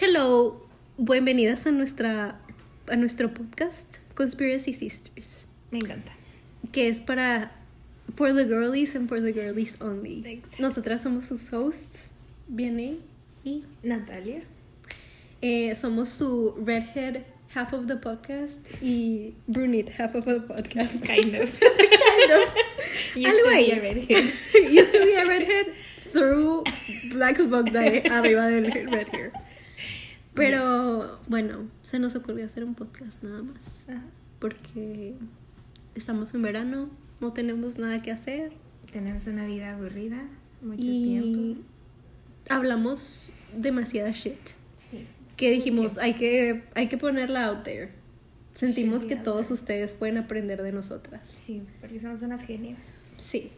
Hello, bienvenidas a nuestra a nuestro podcast Conspiracy Sisters, Me encanta. que es para for the girlies and for the girlies only. Exacto. Nosotras somos sus hosts, Viene y Natalia. eh, somos su redhead half of the podcast y brunette half of the podcast. Kind of. kind of. You Algo used to be ahí. a redhead. Used to be a redhead through Black Smoke Day arriba del red hair. Pero bueno, se nos ocurrió hacer un podcast nada más. Ajá. Porque estamos en verano, no tenemos nada que hacer Tenemos una vida aburrida, mucho y tiempo. hablamos demasiada shit. Sí. Que dijimos, hay que, hay que ponerla out there. Sentimos Should que todos there. ustedes pueden aprender de nosotras. Sí, porque somos unas genios. Sí.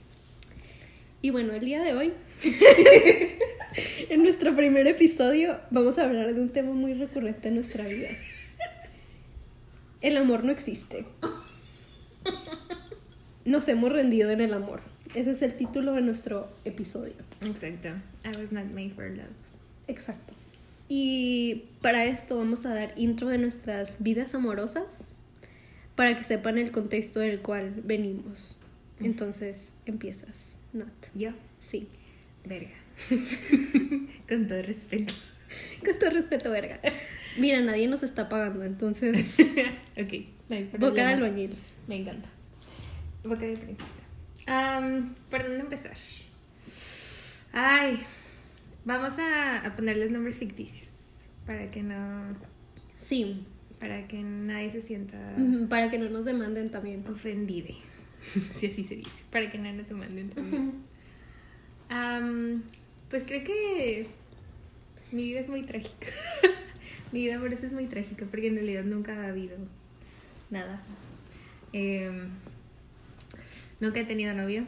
Y bueno, el día de hoy, en nuestro primer episodio, vamos a hablar de un tema muy recurrente en nuestra vida. El amor no existe. Nos hemos rendido en el amor. Ese es el título de nuestro episodio. Exacto. I was not made for love. Exacto. Y para esto vamos a dar intro de nuestras vidas amorosas para que sepan el contexto del cual venimos. Entonces, empiezas, Nat. Yo, Sí. verga. Con todo respeto. Con todo respeto, verga. Mira, nadie nos está pagando, entonces. ok, no Boca de albañil. Me encanta. Boca de princesa. Am, ¿Por dónde empezar? Ay, vamos a, a ponerles nombres ficticios para que no, Sí. para que nadie se sienta Para que no nos demanden también. ofendido. si así se dice. Para que no nos manden también. Am, pues creo que mi vida es muy trágica. mi vida por eso es muy trágica, porque en realidad nunca ha habido nada. Em, nunca he tenido novio,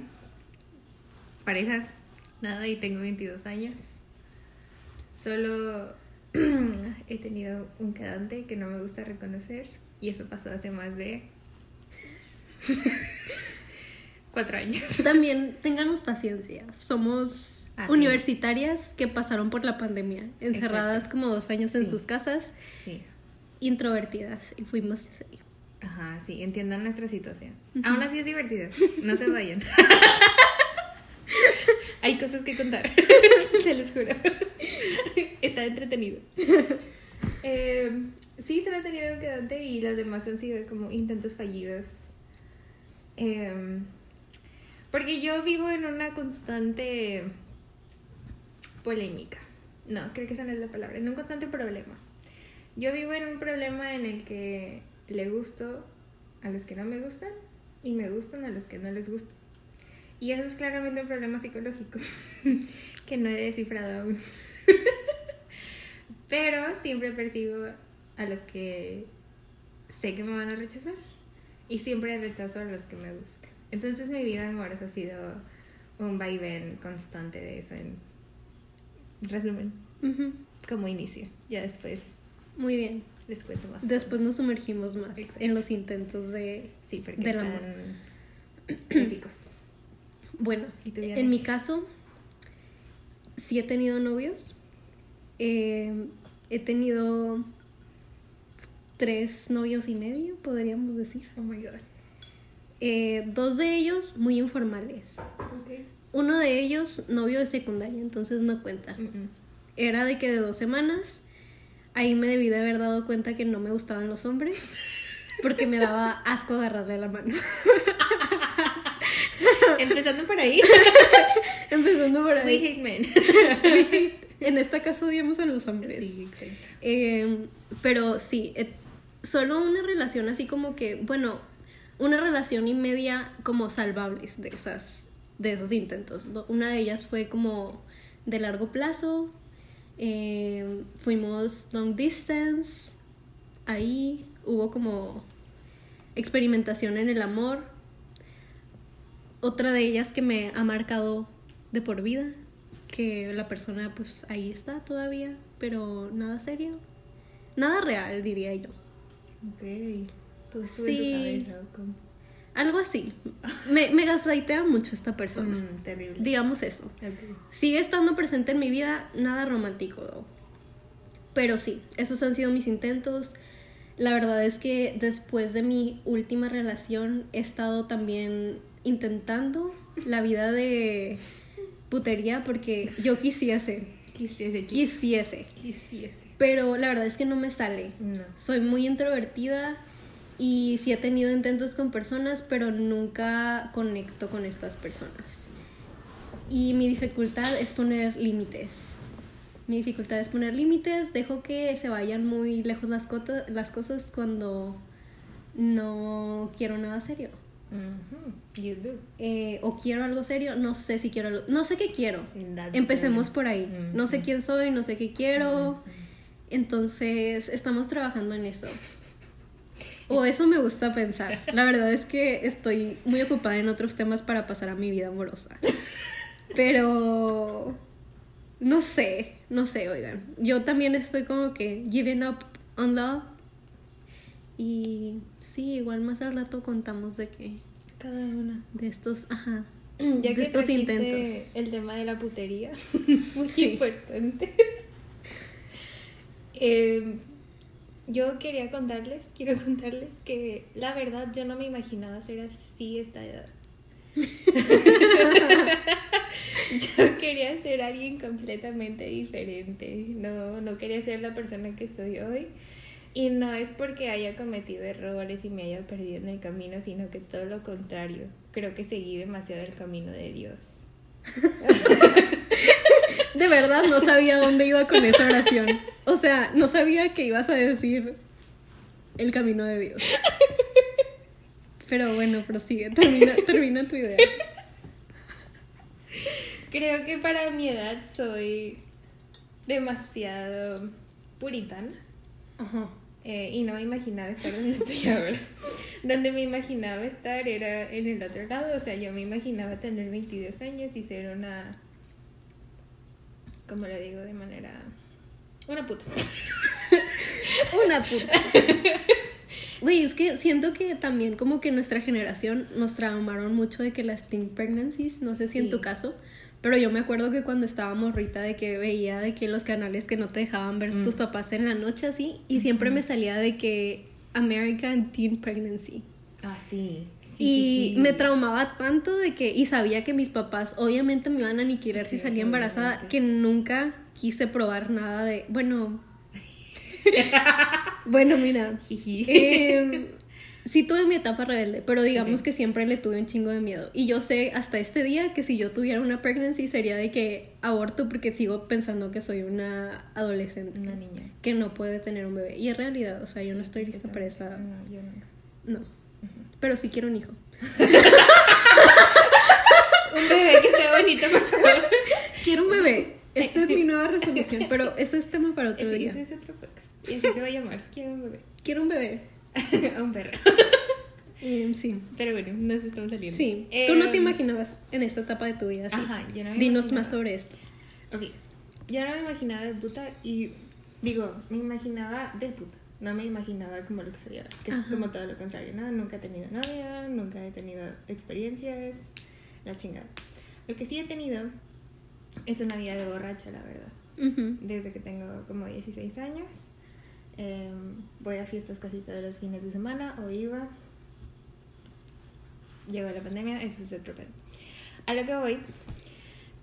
pareja, nada, y tengo 22 años. Solo he tenido un quedante que no me gusta reconocer, y eso pasó hace más de cuatro años. También ténganos paciencia. Somos Ah, sí. universitarias que pasaron por la pandemia, encerradas Exacto. como dos años en Sí. sus casas, Sí. introvertidas, y fuimos. Ajá, sí, entiendan nuestra situación. Aún así es divertido, no se vayan. Hay cosas que contar, se los juro. Está entretenido. Eh, sí, solo he tenido un quedante y los demás han sido como intentos fallidos. Eh, porque yo vivo en una constante polémica. No, creo que esa no es la palabra, en un constante problema. Yo vivo en un problema en el que le gusto a los que no me gustan y me gustan a los que no les gustan. Y eso es claramente un problema psicológico que no he descifrado aún. Pero siempre persigo a los que sé que me van a rechazar y siempre rechazo a los que me gustan. Entonces mi vida amorosa ha sido un vaivén constante de eso en resumen, como inicio. Ya después Muy bien. les cuento más. Después nos sumergimos más Exacto. en los intentos de... Sí, porque del amor. épicos. Bueno, ¿Y tú, Diana? en mi caso, sí he tenido novios. Eh, he tenido tres novios y medio, podríamos decir. Oh my god. Eh, dos de ellos muy informales. Okay. Uno de ellos novio de secundaria, entonces no cuenta. Era de que de dos semanas, ahí me debí de haber dado cuenta que no me gustaban los hombres, porque me daba asco agarrarle la mano. Empezando por ahí. Empezando por We ahí. hate men. En esta casa odiamos a los hombres. Sí, exacto. Eh, pero sí, eh, solo una relación así como que, bueno, una relación y media como salvables de esas, de esos intentos. Una de ellas fue como de largo plazo. eh, fuimos long distance. Ahí hubo como experimentación en el amor. Otra de ellas que me ha marcado de por vida, que la persona pues ahí está todavía, pero nada serio. Nada real, diría yo. Ok. Todo estuvo Sí. en tu cabeza. ¿o cómo? Algo así. Me, me gaslightea mucho esta persona. Mm, terrible. Digamos eso. Sigue estando presente en mi vida, nada romántico, though. Pero sí, esos han sido mis intentos. La verdad es que después de mi última relación he estado también intentando la vida de putería porque yo quisiese. Quisiese. Quisiese. Quisiese. Pero la verdad es que no me sale. No. Soy muy introvertida y sí he tenido intentos con personas, pero nunca conecto con estas personas. Y mi dificultad es poner límites. Mi dificultad es poner límites, dejo que se vayan muy lejos las, las cosas cuando no quiero nada serio. You do. Eh, o quiero algo serio, no sé si quiero algo, no sé qué quiero. Empecemos good. por ahí. No sé quién soy, no sé qué quiero. Entonces, estamos trabajando en eso. O eso me gusta pensar. La verdad es que estoy muy ocupada en otros temas para pasar a mi vida amorosa. Pero no sé, no sé, oigan. Yo también estoy como que giving up on love. Y sí, igual más al rato contamos de que Cada una. de estos, ajá, Ya de que estos intentos. El tema de la putería. Muy Sí. importante. Eh, yo quería contarles, quiero contarles que la verdad yo no me imaginaba ser así esta edad. yo quería ser alguien completamente diferente. No, no quería ser la persona que soy hoy. Y no es porque haya cometido errores y me haya perdido en el camino, sino que todo lo contrario. Creo que seguí demasiado el camino de Dios. De verdad no sabía dónde iba con esa oración. O sea, no sabía que ibas a decir el camino de Dios. Pero bueno, prosigue, termina, termina tu idea. Creo que para mi edad soy demasiado puritana. Ajá. eh, y no me imaginaba estar donde estoy ahora. Donde me imaginaba estar era en el otro lado. O sea, yo me imaginaba tener 22 años y ser una. ¿Cómo lo digo? De manera. Una puta. Una puta. Güey, es que siento que también como que nuestra generación nos traumaron mucho de que las teen pregnancies, no sé si en tu caso, pero yo me acuerdo que cuando estaba morrita de que veía de que los canales que no te dejaban ver Mm. tus papás en la noche así, y siempre me salía de que American Teen Pregnancy. Ah, sí. Y me traumaba tanto de que, y sabía que mis papás obviamente me iban a aniquilar si salía embarazada, obviamente. que nunca quise probar nada de, bueno, bueno, mira, eh, sí tuve mi etapa rebelde, pero digamos que siempre le tuve un chingo de miedo. Y yo sé hasta este día que si yo tuviera una pregnancy sería de que aborto porque sigo pensando que soy una adolescente. Una niña. Que no puede tener un bebé. Y es realidad, o sea, yo no estoy lista para esa... No, yo no. No. Pero sí quiero un hijo. Un bebé que sea bonito, por favor. Quiero un bebé. Esta es mi nueva resolución, pero eso es tema para otro Ese, día. ese es otro podcast. Y así se va a llamar. Quiero un bebé. Quiero un bebé. A un perro. Eh, sí. Pero bueno, nos estamos saliendo. Sí. Tú no te Em, imaginabas en esta etapa de tu vida así. Ajá, yo no me Dinos imaginaba. más sobre esto. Ok, yo no me imaginaba de puta y digo, me imaginaba de puta. No me imaginaba como lo que ahora, que es Ajá. como todo lo contrario, ¿no? Nunca he tenido novia, nunca he tenido experiencias, la chingada. Lo que sí he tenido es una vida de borracha, la verdad. Ujú. Desde que tengo como 16 años, eh, voy a fiestas casi todos los fines de semana o iba. Llegó la pandemia, eso es otro pedo. A lo que voy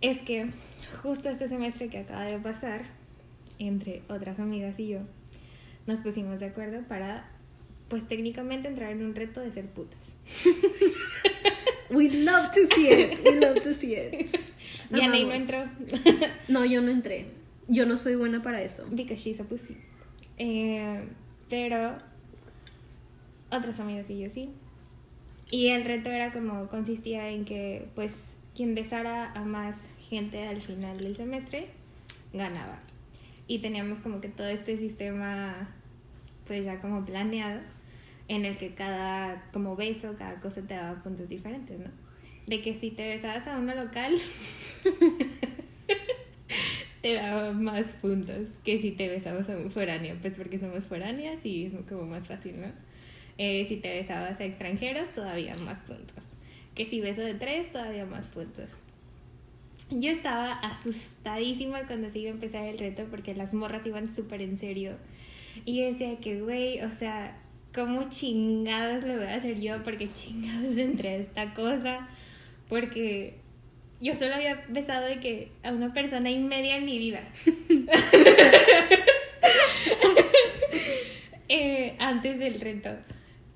es que justo este semestre que acaba de pasar, entre otras amigas y yo, nos pusimos de acuerdo para, pues técnicamente entrar en un reto de ser putas. We love to see it. We love to see it. Y Anaí no entró. No, yo no entré. Yo no soy buena para eso. Because she's a pussy. Eh, pero otras amigas y yo sí. Y el reto era como consistía en que pues quien besara a más gente al final del semestre ganaba. Y teníamos como que todo este sistema pues ya como planeado en el que cada como beso, cada cosa te daba puntos diferentes, ¿no? De que si te besabas a una local te daba más puntos que si te besabas a un foráneo, pues porque somos foráneas y es como más fácil, ¿no? Eh, si te besabas a extranjeros, todavía más puntos. Que si beso de tres, todavía más puntos. yo estaba asustadísima cuando se iba a empezar el reto porque las morras iban súper en serio. Y yo decía que, güey, o sea, ¿cómo chingados le voy a hacer yo? Porque chingados entré a esta cosa. Porque yo solo había besado de que a una persona y media en mi vida. Eh, antes del reto.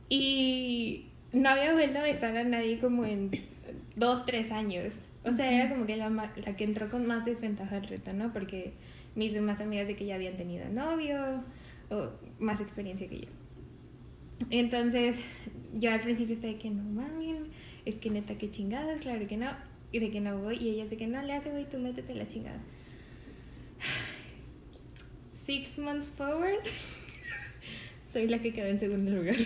Y no había vuelto a besar a nadie como en dos, tres años. O sea, era como que la, la que entró con más desventaja al reto, ¿no? Porque mis demás amigas de que ya habían tenido novio o más experiencia que yo. Entonces, yo al principio estaba de que no mames, es que neta que chingadas, claro que no, y de que no voy, y ella de que no le hace, güey, tú métete la chingada. Six months forward, soy la que quedó en segundo lugar.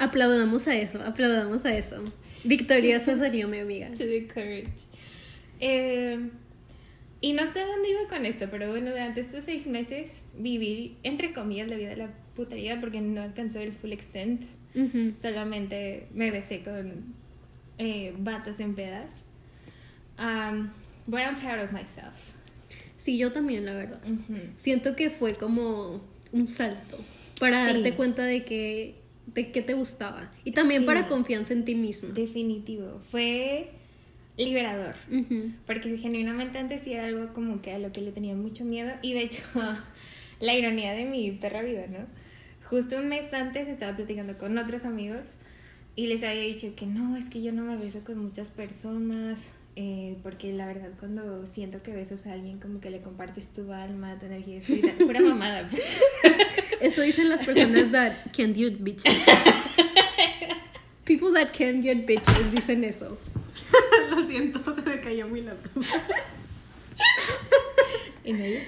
Aplaudamos a eso, aplaudamos a eso. Victoriosa salió mi amiga. To the courage. Eh, y no sé dónde iba con esto, pero bueno, durante estos seis meses viví, entre comillas, la vida de la putería porque no alcanzó el full extent. Solamente me besé con eh, vatos en pedas. Um, but I'm proud of myself. Sí, yo también, la verdad. Siento que fue como un salto para Sí. darte cuenta de que de qué te gustaba y también Sí. para confianza en ti misma. Definitivo. Fue liberador. Ujú. Porque genuinamente antes sí era algo como que a lo que le tenía mucho miedo. Y de hecho, la ironía de mi perra vida, ¿no? Justo un mes antes estaba platicando con otros amigos y les había dicho que no, es que yo no me beso con muchas personas. eh, porque la verdad cuando siento que besas a alguien como que le compartes tu alma, tu energía, vida, pura mamada. Eso dicen las personas that can't get bitches. People that can't get bitches dicen eso. Lo siento, se me cayó mi laptop. ¿Y medio?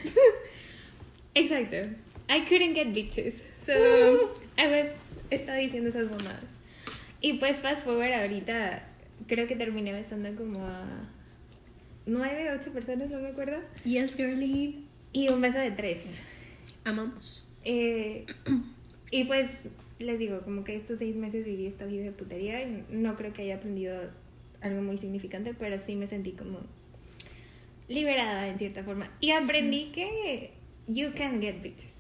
Exacto. I couldn't get bitches. So, I was, estaba diciendo esas mamadas. Y pues, fast forward ahorita, creo que terminé besando como a nueve, ocho personas, no me acuerdo. Yes, girly. Y un beso de tres. Amamos. Eh, y pues, les digo, como que estos seis meses viví esta vida de putería y no creo que haya aprendido algo muy significante, pero sí me sentí como liberada en cierta forma. Y aprendí que you can get bitches.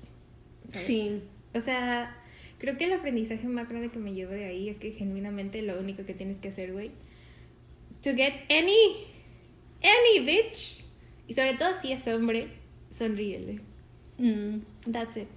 ¿sabes? Sí. O sea, creo que el aprendizaje más grande que me llevo de ahí es que genuinamente lo único que tienes que hacer, güey, to get any, any bitch, y sobre todo si es hombre, sonríele. Mm. That's it.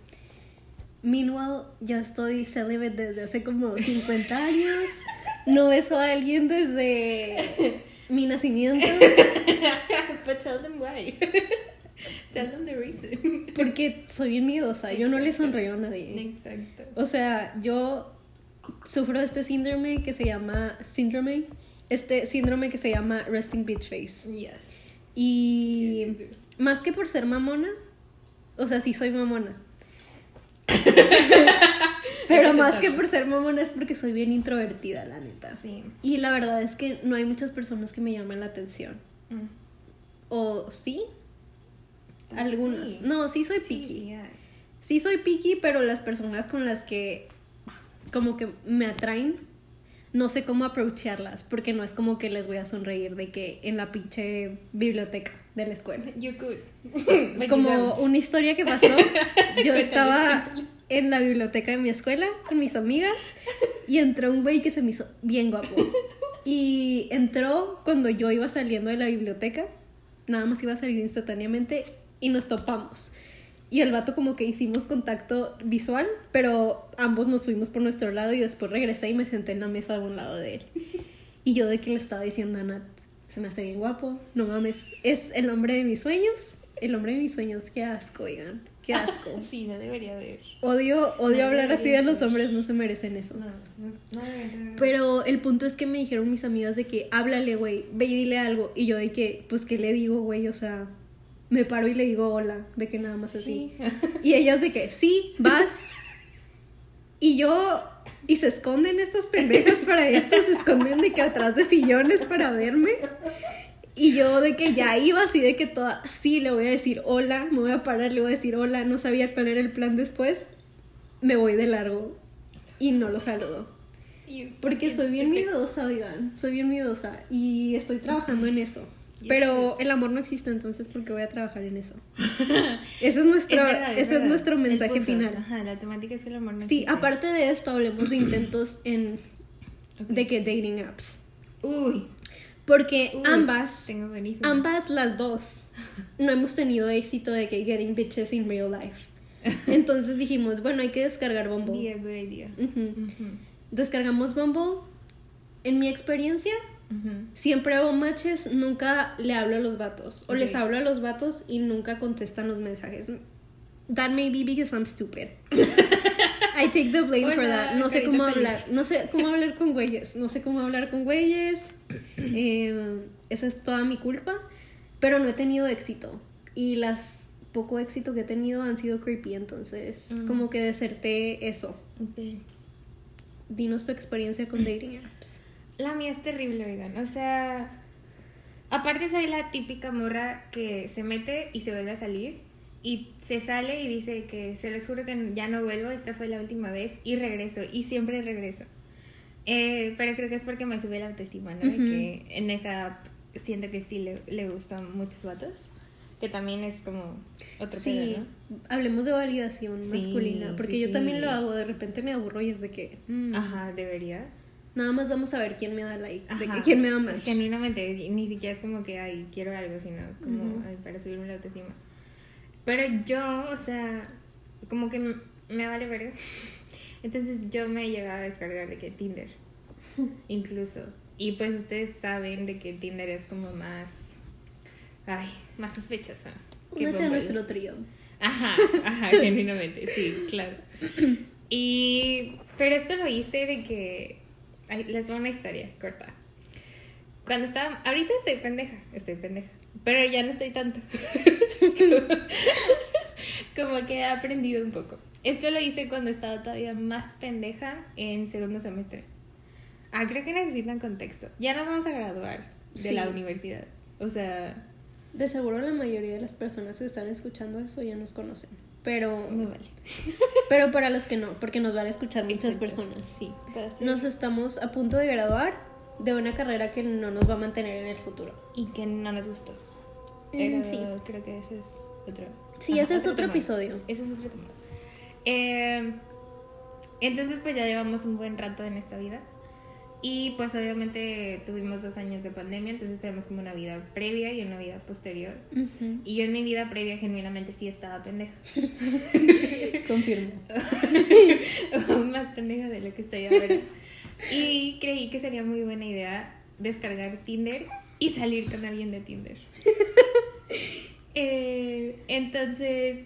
Meanwhile, yo estoy celibate desde hace como 50 años. No beso a alguien desde mi nacimiento. But tell them why. tell them the reason. Porque soy bien miedosa. Yo no le sonrío a nadie. Exacto. O sea, yo sufro este síndrome que se llama síndrome. Este síndrome que se llama resting bitch face. Yes. Y más que por ser mamona, o sea, sí soy mamona. Pero más que por ser mamona es porque soy bien introvertida, la neta. Sí. Y la verdad es que no hay muchas personas que me llamen la atención. Mm. ¿O sí? Vez Algunas. sí. No, sí soy picky. sí, soy picky, pero las personas con las que como que me atraen, no sé cómo aprovecharlas, porque no es como que les voy a sonreír de que en la pinche biblioteca de la escuela. You could. Como una historia que pasó, yo estaba. En la biblioteca de mi escuela con mis amigas y entró un güey que se me hizo bien guapo. Y entró cuando yo iba saliendo de la biblioteca, nada más iba a salir instantáneamente y nos topamos. Y el vato como que hicimos contacto visual, pero ambos nos fuimos por nuestro lado y después regresé y me senté en la mesa de un lado de él. Y yo de que le estaba diciendo a Nat, se me hace bien guapo, no mames, es el hombre de mis sueños, el hombre de mis sueños, qué asco, oigan, qué asco. Sí, no debería haber. Odio, odio No hablar así de los hombres, no se merecen eso. No, no, no. Pero el punto es que me dijeron mis amigas de que háblale, güey, ve y dile algo. Y yo de que, pues, ¿qué le digo, güey? O sea, me paro y le digo hola, de que nada más así. Sí. Y ellas de que, sí, vas. Y yo, y se esconden estas pendejas para esto, se esconden de que atrás de sillones para verme. Y yo de que ya iba así de que toda, sí, le voy a decir hola, me voy a parar, le voy a decir hola, no sabía cuál era el plan después. Me voy de largo y no lo saludo. Porque soy bien miedosa, oigan. Soy bien miedosa. Y estoy trabajando en eso. Pero el amor no existe, entonces, ¿por qué voy a trabajar en eso? Ese es nuestro, Es verdad, ese es verdad. nuestro mensaje final. Ajá, la temática es que el amor no Sí, existe. aparte de esto, hablemos de intentos en de que dating apps. Uy, Porque uy, ambas, Tengo ambas las dos, no hemos tenido éxito de que getting bitches in real life. Entonces dijimos, bueno, hay que descargar Bumble. a good idea. Ujú. Ujú, Descargamos Bumble. En mi experiencia, ujú. siempre hago matches, nunca le hablo a los vatos. O les Ok. hablo a los vatos y nunca contestan los mensajes. That may be because I'm stupid. I take the blame for that. No sé cómo feliz. hablar. No sé cómo hablar con güeyes. No sé cómo hablar con güeyes. Eh, esa es toda mi culpa. Pero no he tenido éxito. Y las poco éxito que he tenido han sido creepy. Entonces, Mm. como que deserté eso. Ok. Dinos tu experiencia con dating apps. La mía es terrible, oigan. O sea, aparte soy la típica morra que se mete y se vuelve a salir. Y se sale y dice que se les juro que ya no vuelvo, esta fue la última vez. Y regreso, y siempre regreso. Eh, pero creo que es porque me sube la autoestima, ¿no? De Ujú. que en esa app siento que sí le, le gustan muchos vatos. Que también es como otro Sí, pedo, ¿no? hablemos de validación Sí, masculina, porque sí, yo sí. también lo hago, de repente me aburro y es de que mm, Ajá, debería. nada más vamos a ver quién me da like, de que quién me da match. Genuinamente, ni siquiera es como que, ay, quiero algo, sino como ay, para subirme la autoestima. Pero yo, o sea, como que m- me vale verga. Entonces yo me he llegado a descargar de que Tinder, incluso. Y pues ustedes saben de que Tinder es como más, ay, más sospechosa. Únete a nuestro trío. Ajá, ajá, genuinamente, sí, claro. Y, pero esto lo hice de que, ay, les voy a una historia corta. Cuando estaba, ahorita estoy pendeja, estoy pendeja, pero ya no estoy tanto. Como que he aprendido un poco. Esto lo hice cuando estaba todavía más pendeja en segundo semestre. Ah, creo que necesitan contexto. Ya nos vamos a graduar de Sí. la universidad. O sea, De seguro la mayoría de las personas que están escuchando eso ya nos conocen. Pero, me vale. pero para los que no, porque nos van a escuchar muchas Exacto. personas. Sí. Nos estamos a punto de graduar de una carrera que no nos va a mantener en el futuro. Y que no nos gustó. Mm, Pero sí. creo que ese es otro. Sí, ese es otro episodio. Ese es otro tema. Eh, entonces, pues ya llevamos un buen rato en esta vida. Y pues obviamente tuvimos dos años de pandemia, entonces tenemos como una vida previa y una vida posterior. Y yo en mi vida previa genuinamente sí estaba pendeja. Confirmo. Más pendeja de lo que estoy ahora. Y creí que sería muy buena idea descargar Tinder y salir con alguien de Tinder. Eh, entonces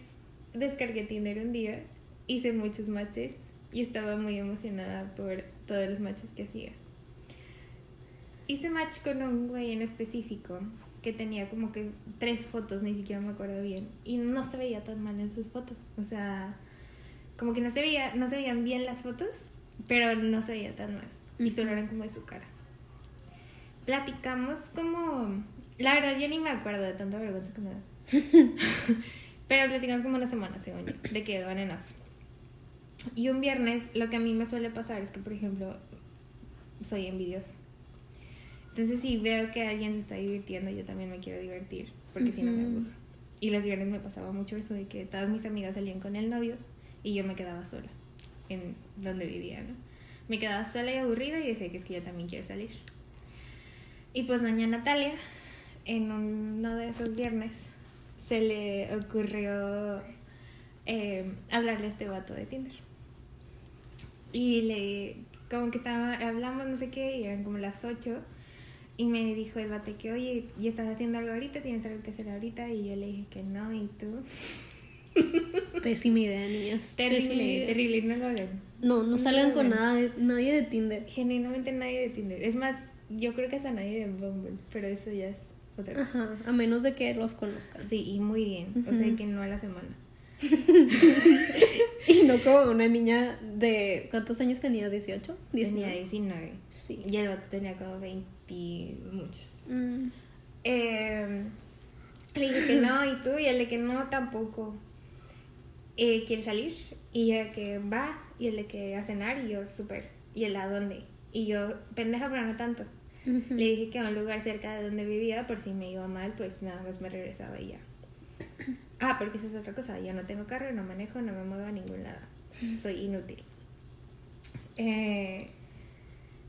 descargué Tinder un día, hice muchos matches y estaba muy emocionada por todos los matches que hacía. Hice match con un güey en específico que tenía como que tres fotos, ni siquiera me acuerdo bien, y no se veía tan mal en sus fotos. O sea, como que no se veía, no se veían bien las fotos, pero no se veía tan mal. Y solo eran como de su cara. Platicamos como. La verdad, yo ni me acuerdo de tanta vergüenza que me da. pero platicamos como una semana, según yo, de que van en off. Y un viernes, lo que a mí me suele pasar es que, por ejemplo, soy envidiosa. Entonces, si veo que alguien se está divirtiendo, yo también me quiero divertir, porque si no me aburro. Y los viernes me pasaba mucho eso de que todas mis amigas salían con el novio y yo me quedaba sola en donde vivía, ¿no? Me quedaba sola y aburrida y decía que es que yo también quiero salir. Y pues doña Natalia, en uno de esos viernes, se le ocurrió eh, hablarle a este vato de Tinder. Y le, como que estaba, hablamos no sé qué, y eran como las 8. Y me dijo el vato que, oye, ¿y estás haciendo algo ahorita? ¿Tienes algo que hacer ahorita? Y yo le dije que no, ¿y tú? Pésima idea, niñas. Terrible, idea. terrible, no lo hagan. No, no No salgan con nada de, nadie de Tinder. Genuinamente nadie de Tinder. Es más, yo creo que hasta nadie de Bumble, pero eso ya es otra cosa. Ajá, a menos de que los conozcan. Sí, y muy bien. O sea, que no a la semana. Y no como una niña de... ¿Cuántos años tenía? ¿18? Tenía 19. 19. Sí. Y el vato tenía como 20 y muchos. Mm, Eh, le dije que no, y tú, y el de que no tampoco. Eh, ¿Quiere salir? Y ella que va, y el de que a cenar, y yo, súper. ¿Y el a dónde? Y yo, pendeja, pero no tanto. Le dije que a un lugar cerca de donde vivía, por si me iba mal, pues nada más me regresaba y ya. Ah, porque esa es otra cosa. Ya no tengo carro, no manejo, no me muevo a ningún lado. Soy inútil. Eh,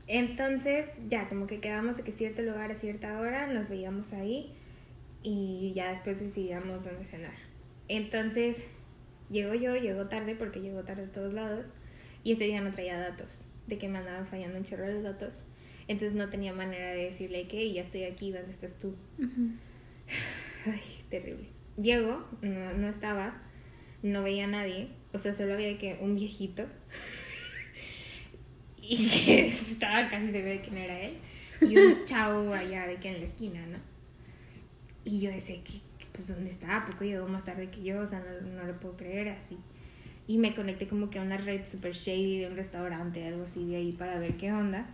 entonces, ya, como que quedamos de que cierto lugar a cierta hora, nos veíamos ahí y ya después decidíamos dónde cenar. Entonces, llego yo, llego tarde porque llego tarde a todos lados y ese día no traía datos, de que me andaban fallando un chorro los datos. Entonces no tenía manera de decirle que ya estoy aquí, ¿dónde estás tú? Ay, terrible. Llego, no, no estaba, no veía a nadie, o sea, solo había de que un viejito. y que estaba casi segura de que no era él. Y un chavo allá de que en la esquina, ¿no? Y yo decía, que pues dónde está? ¿A poco llegó más tarde que yo? O sea, no, no lo puedo creer así. Y me conecté como que a una red super shady de un restaurante, algo así de ahí para ver qué onda.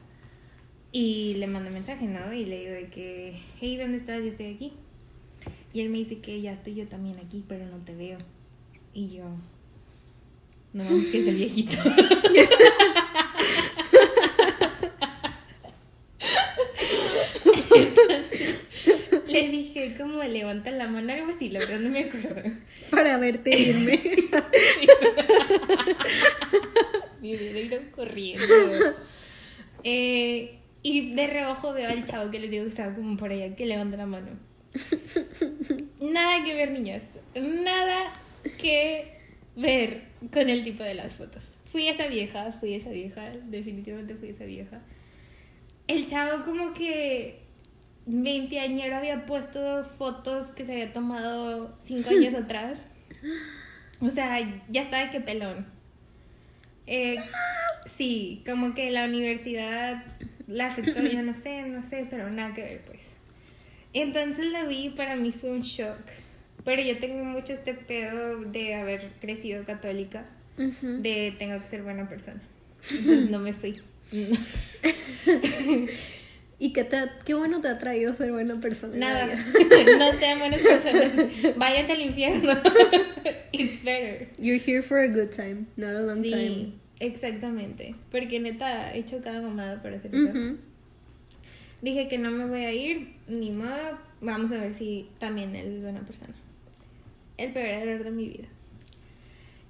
Y le mandé mensaje, ¿no? Y le digo de que, hey, ¿dónde estás? Yo estoy aquí. Y él me dice que ya estoy yo también aquí, pero no te veo. Y yo, no mames, que es el viejito. le dije, como levanta la mano, algo así, lo que no me acuerdo. Para verte irme. Me hubiera ido corriendo. Eh, y de reojo veo al chavo que les digo que estaba como por allá, que levanta la mano. Nada que ver, niñas. Nada que ver con el tipo de las fotos. Fui esa vieja, fui esa vieja, definitivamente fui esa vieja. El chavo como que 20 añero había puesto fotos que se había tomado 5 años atrás. O sea, ya estaba de que pelón. Eh, sí, como que la universidad la afectó, yo no sé, no sé, pero nada que ver, pues. Entonces la vi y para mí fue un shock. Pero yo tengo mucho este pedo de haber crecido católica, de tengo que ser buena persona. Entonces no me fui. ¿Y qué, te ha- qué bueno te ha traído ser buena persona? Nada, no sean buenas personas. Váyanse al infierno. It's better. You're here for a good time, not a long Sí, time. exactamente. Porque neta, he hecho cada mamada para hacer. Ujú. Dije que no me voy a ir, ni modo. Vamos a ver si también él es buena persona. El peor error de mi vida.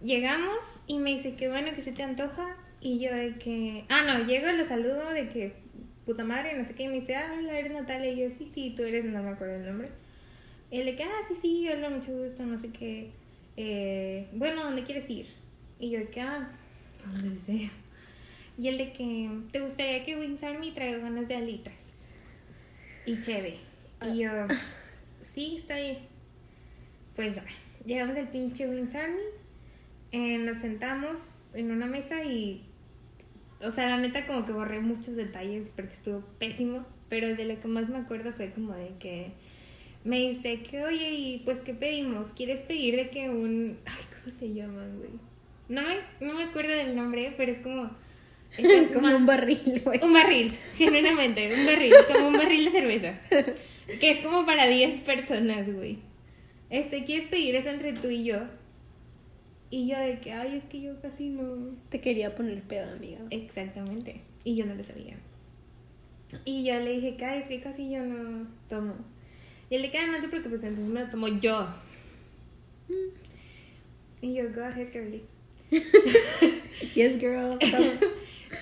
Llegamos y me dice que bueno, que se te antoja. Y yo de que. Ah, no, llego, lo saludo de que puta madre, no sé qué. Y me dice, ah, hola, eres Natalia. Y yo, sí, sí, tú eres, no me acuerdo el nombre. Y de que, ah, sí, sí, hola, mucho gusto, no sé qué. Eh, bueno, ¿dónde quieres ir? Y yo de que, ah, donde sea. Y el de que, ¿te gustaría que Wings Army traiga ganas de alitas? Y chévere. Y yo, sí, está bien. Pues ya, llegamos al pinche Wings Army, eh, nos sentamos en una mesa y, o sea, la neta como que borré muchos detalles porque estuvo pésimo, pero de lo que más me acuerdo fue como de que me dice que, oye, y pues, ¿qué pedimos? ¿Quieres pedir de que un... Ay, ¿cómo se llaman, güey? No me, no me acuerdo del nombre, pero es como... es Como un barril, güey. un barril, genuinamente, un barril, como un barril de cerveza. Que es como para 10 personas, güey. Este, ¿quieres pedir eso entre tú y yo? Y yo de que, ay, es que yo casi no... Te quería poner pedo, amiga. Exactamente. Y yo no lo sabía. Y yo le dije ay, es que casi yo no tomo. Y él le dije, "Ah, no te preocupes, entonces me lo tomo yo. Y yo, go ahead, girly. Yes, girl.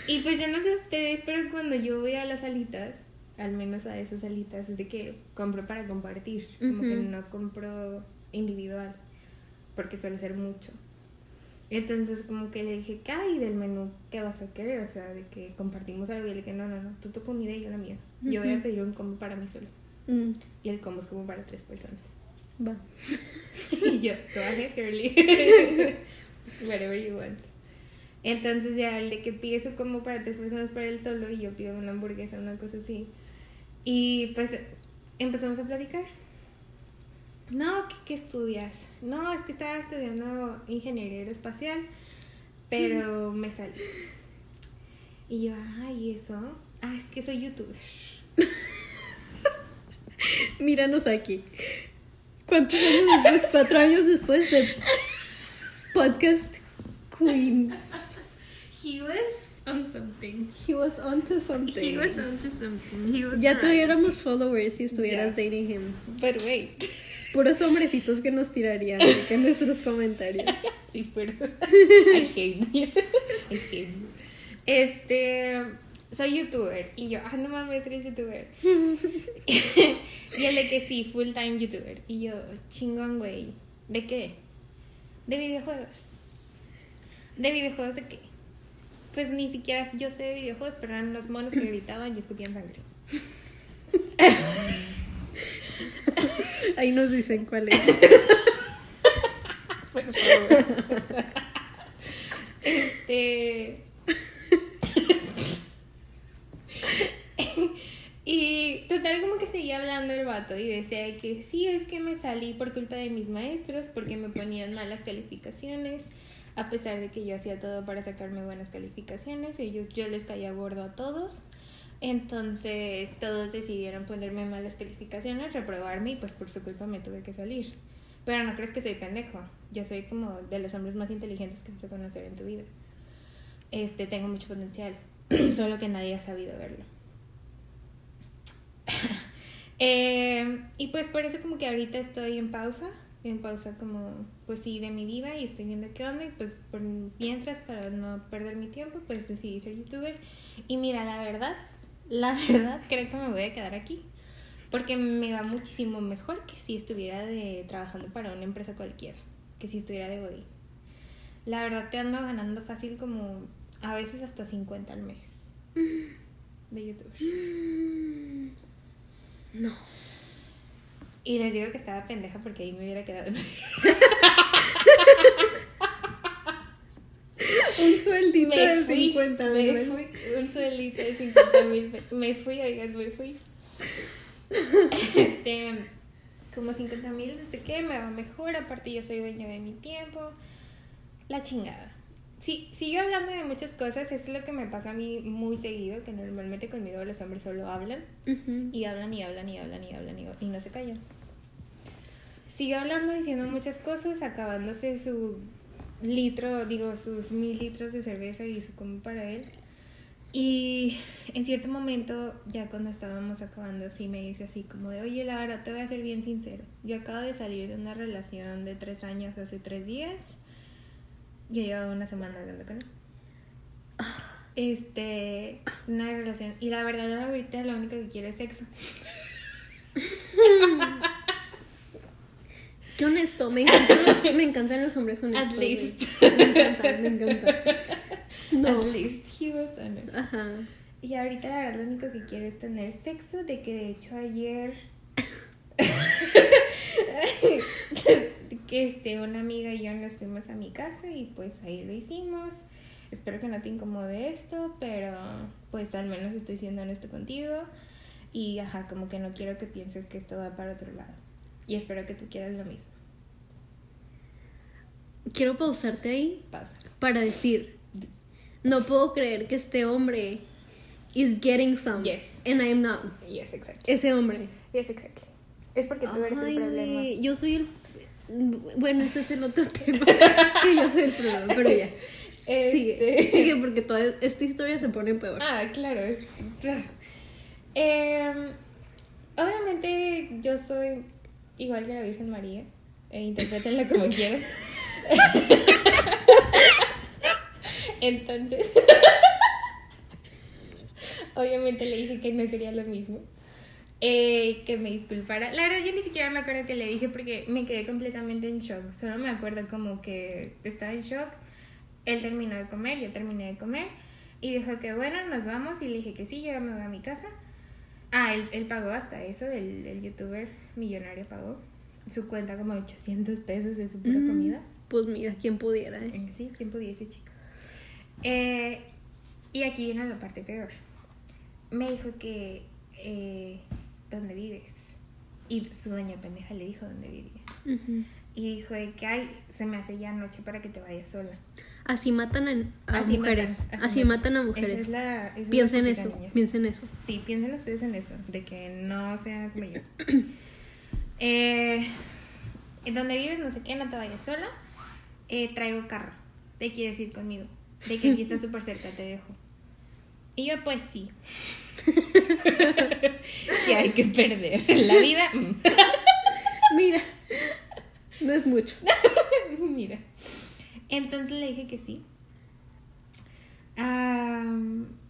Y pues yo no sé ustedes, pero cuando yo voy a las alitas, al menos a esas alitas, es de que compro para compartir. Como que no compro individual, porque suele ser mucho. Entonces como que le dije, ¿qué hay del menú? ¿Qué vas a querer? O sea, de que compartimos algo y le dije, no, no, no, tú tu comida y yo la mía. Yo voy a pedir un combo para mí solo. Mm, Y el combo es como para tres personas. va. y yo, go ahead, girly. Whatever you want. Entonces ya el de que pide su combo para tres personas para él solo y yo pido una hamburguesa, una cosa así. Y pues empezamos a platicar. No, ¿qué, qué estudias? No, es que estaba estudiando ingeniería aeroespacial, pero me salí. Y yo, ay, ¿y eso? Ah, es que soy youtuber. Míranos aquí. ¿Cuántos años después? Cuatro años después de Podcast Queens. He was on something. He was onto something. He was onto something. He was ya right. tuviéramos followers si estuvieras dating him. But wait. Puros hombrecitos que nos tirarían que en nuestros comentarios. Sí, pero. I hate you. I hate you. Este. Soy youtuber. Y yo, ah, no mames, eres youtuber. y el de que sí, full time youtuber. Y yo, chingón, güey. ¿De qué? De videojuegos. ¿De videojuegos de qué? Pues ni siquiera yo sé de videojuegos, pero eran los monos que gritaban y escupían sangre. Ahí nos dicen cuál es. Por favor. Este. y total, como que seguía hablando el vato y decía que sí, es que me salí por culpa de mis maestros porque me ponían malas calificaciones. A pesar de que yo hacía todo para sacarme buenas calificaciones, ellos, yo les caía gordo a todos. Entonces todos decidieron ponerme malas calificaciones, reprobarme y pues por su culpa me tuve que salir. Pero no crees que soy pendejo. Yo soy como de los hombres más inteligentes que vas a conocer en tu vida. Este, tengo mucho potencial. Solo que nadie ha sabido verlo. Eh, y pues por eso como que ahorita estoy en pausa. En pausa como, pues sí, de mi vida y estoy viendo qué onda. Y pues por mientras, para no perder mi tiempo, pues decidí ser youtuber. Y mira, la verdad, la verdad creo que me voy a quedar aquí. Porque me va muchísimo mejor que si estuviera de, trabajando para una empresa cualquiera. Que si estuviera de body. La verdad te ando ganando fácil como a veces hasta 50 al mes. De youtuber. No. Y les digo que estaba pendeja porque ahí me hubiera quedado demasiado. Un sueldito Me de fui, 50 me mil. fui, un suelito de 50 mil. Me fui, oigan, me fui. Este, como 50 mil, no sé qué, me va mejor. Aparte, yo soy dueño de mi tiempo. La chingada. Sí, sigo hablando de muchas cosas. Es lo que me pasa a mí muy seguido. Que normalmente conmigo los hombres solo hablan. Ujú. Y hablan y hablan y hablan y hablan y, y no se callan. Sigue hablando, diciendo muchas cosas, acabándose su litro, digo, sus mil litros de cerveza y su como para él. Y en cierto momento, ya cuando estábamos acabando, sí me dice así como de, oye, la verdad te voy a ser bien sincero. Yo acabo de salir de una relación de tres años hace tres días. Ya llevaba una semana hablando con él. Este, una relación. Y la verdad, ahorita lo único que quiero es sexo. Qué honesto, me encantan los, me encantan los hombres honestos. At least. Me encanta, me encanta. No. At least he was honest. Ajá. Y ahorita la verdad lo único que quiero es tener sexo, de que de hecho ayer que este una amiga y yo nos fuimos a mi casa y pues ahí lo hicimos. Espero que no te incomode esto, pero pues al menos estoy siendo honesto contigo y ajá, como que no quiero que pienses que esto va para otro lado. Y espero que tú quieras lo mismo. Quiero pausarte ahí Pausa. para decir, no puedo creer que este hombre is getting some Yes. and I'm not. Yes, exactly. Ese hombre. Yes, exactly. Es porque tú eres el problema. Yo soy el bueno, ese es el otro tema. que yo soy el problema, pero ya. Sigue, Este- sigue porque toda esta historia se pone peor. Ah, claro. Es... Em, obviamente yo soy igual que la Virgen María. E interprétenla como quieran. Entonces, obviamente le dije que no quería lo mismo. Eh, que me disculpara. La verdad, yo ni siquiera me acuerdo que le dije porque me quedé completamente en shock. Solo me acuerdo como que estaba en shock. Él terminó de comer, yo terminé de comer. Y dijo que bueno, nos vamos. Y le dije que sí, yo ya me voy a mi casa. Ah, él, él pagó hasta eso. El, el youtuber millonario pagó. Su cuenta como 800 pesos de su pura Mm, comida. Pues mira, quién pudiera, ¿eh? Eh, Sí, ¿quién pudiese, chico? Eh, y aquí viene la parte peor. Me dijo que, eh, ¿dónde vives? Y su doña pendeja le dijo dónde vivía. Y dijo de que, ay, se me hace ya noche para que te vayas sola. Así matan a, a Así mujeres. matan, así matan a mujeres. Es la, es la Piensa en táctica, eso, niñas. piensa en eso. Sí, piensen ustedes en eso, de que no sea como yo. eh, en donde vives, no sé qué, no te vayas sola. Eh, traigo carro. Te quieres ir conmigo. De que aquí está súper cerca, te dejo. Y yo, pues sí. que hay que perder. La vida. Mira, no es mucho. Mira. Entonces le dije que sí.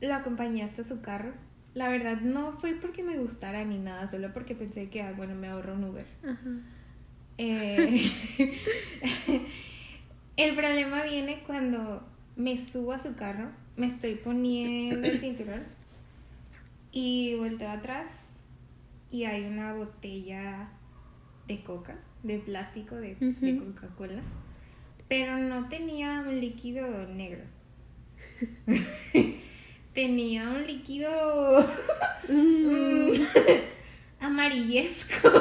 Lo acompañé hasta su carro. La verdad no fue porque me gustara ni nada, solo porque pensé que, ah, bueno, me ahorro un Uber. Ajá. Eh, el problema viene cuando me subo a su carro, me estoy poniendo el cinturón y volteo atrás y hay una botella de coca, de plástico, de. Coca-Cola, pero no tenía un líquido negro. tenía un líquido Mm. Amarillesco.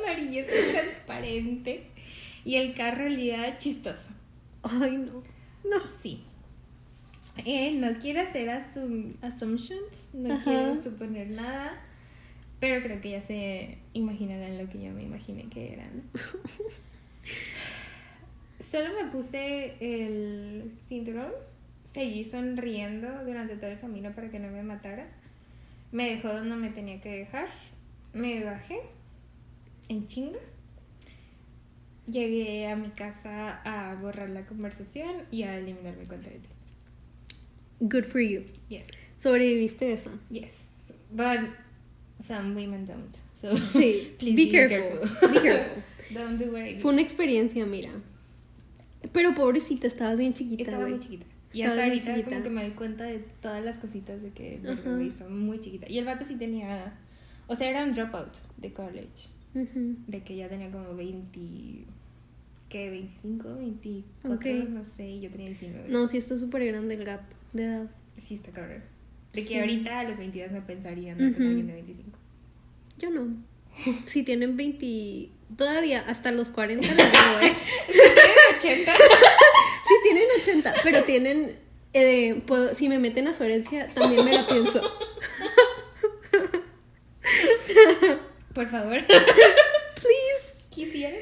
Amarillesco transparente. Y el carro olía chistoso. Ay, no. No. Sí. Eh, no quiero hacer assumptions, no Ajá. quiero suponer nada, pero creo que ya se imaginarán lo que yo me imaginé que eran. Solo me puse el cinturón, seguí sonriendo durante todo el camino para que no me matara. Me dejó donde me tenía que dejar, me bajé en chinga. Llegué a mi casa a borrar la conversación y a eliminar mi cuenta de Twitter. Good for you. Yes, Sobreviviste eso. yes. But some women don't. So Sí. please be careful. Be careful. don't do what I do. Fue una experiencia, mira. Pero pobrecita, estabas bien chiquita, Estaba güey. muy chiquita. Y hasta ahorita chiquita. como que me doy cuenta de todas las cositas de que estaba muy chiquita. Y el vato sí tenía, o sea, era un dropout de college, de que ya tenía como 20, ¿qué? 25, 24, Ok. no sé, yo tenía 19. No, sí está súper grande el gap de edad. Sí, está cabrón. De que Sí. ahorita a los 22 me pensarían ¿no? como Ujú. alguien de 25. Yo no. Si tienen 20... Todavía, hasta los 40 les digo, ¿eh? ¿Tienes 80? Sí tienen 80, pero tienen... eh, puedo- si me meten a su herencia, también me la pienso. Por favor. Please. ¿Quisieran?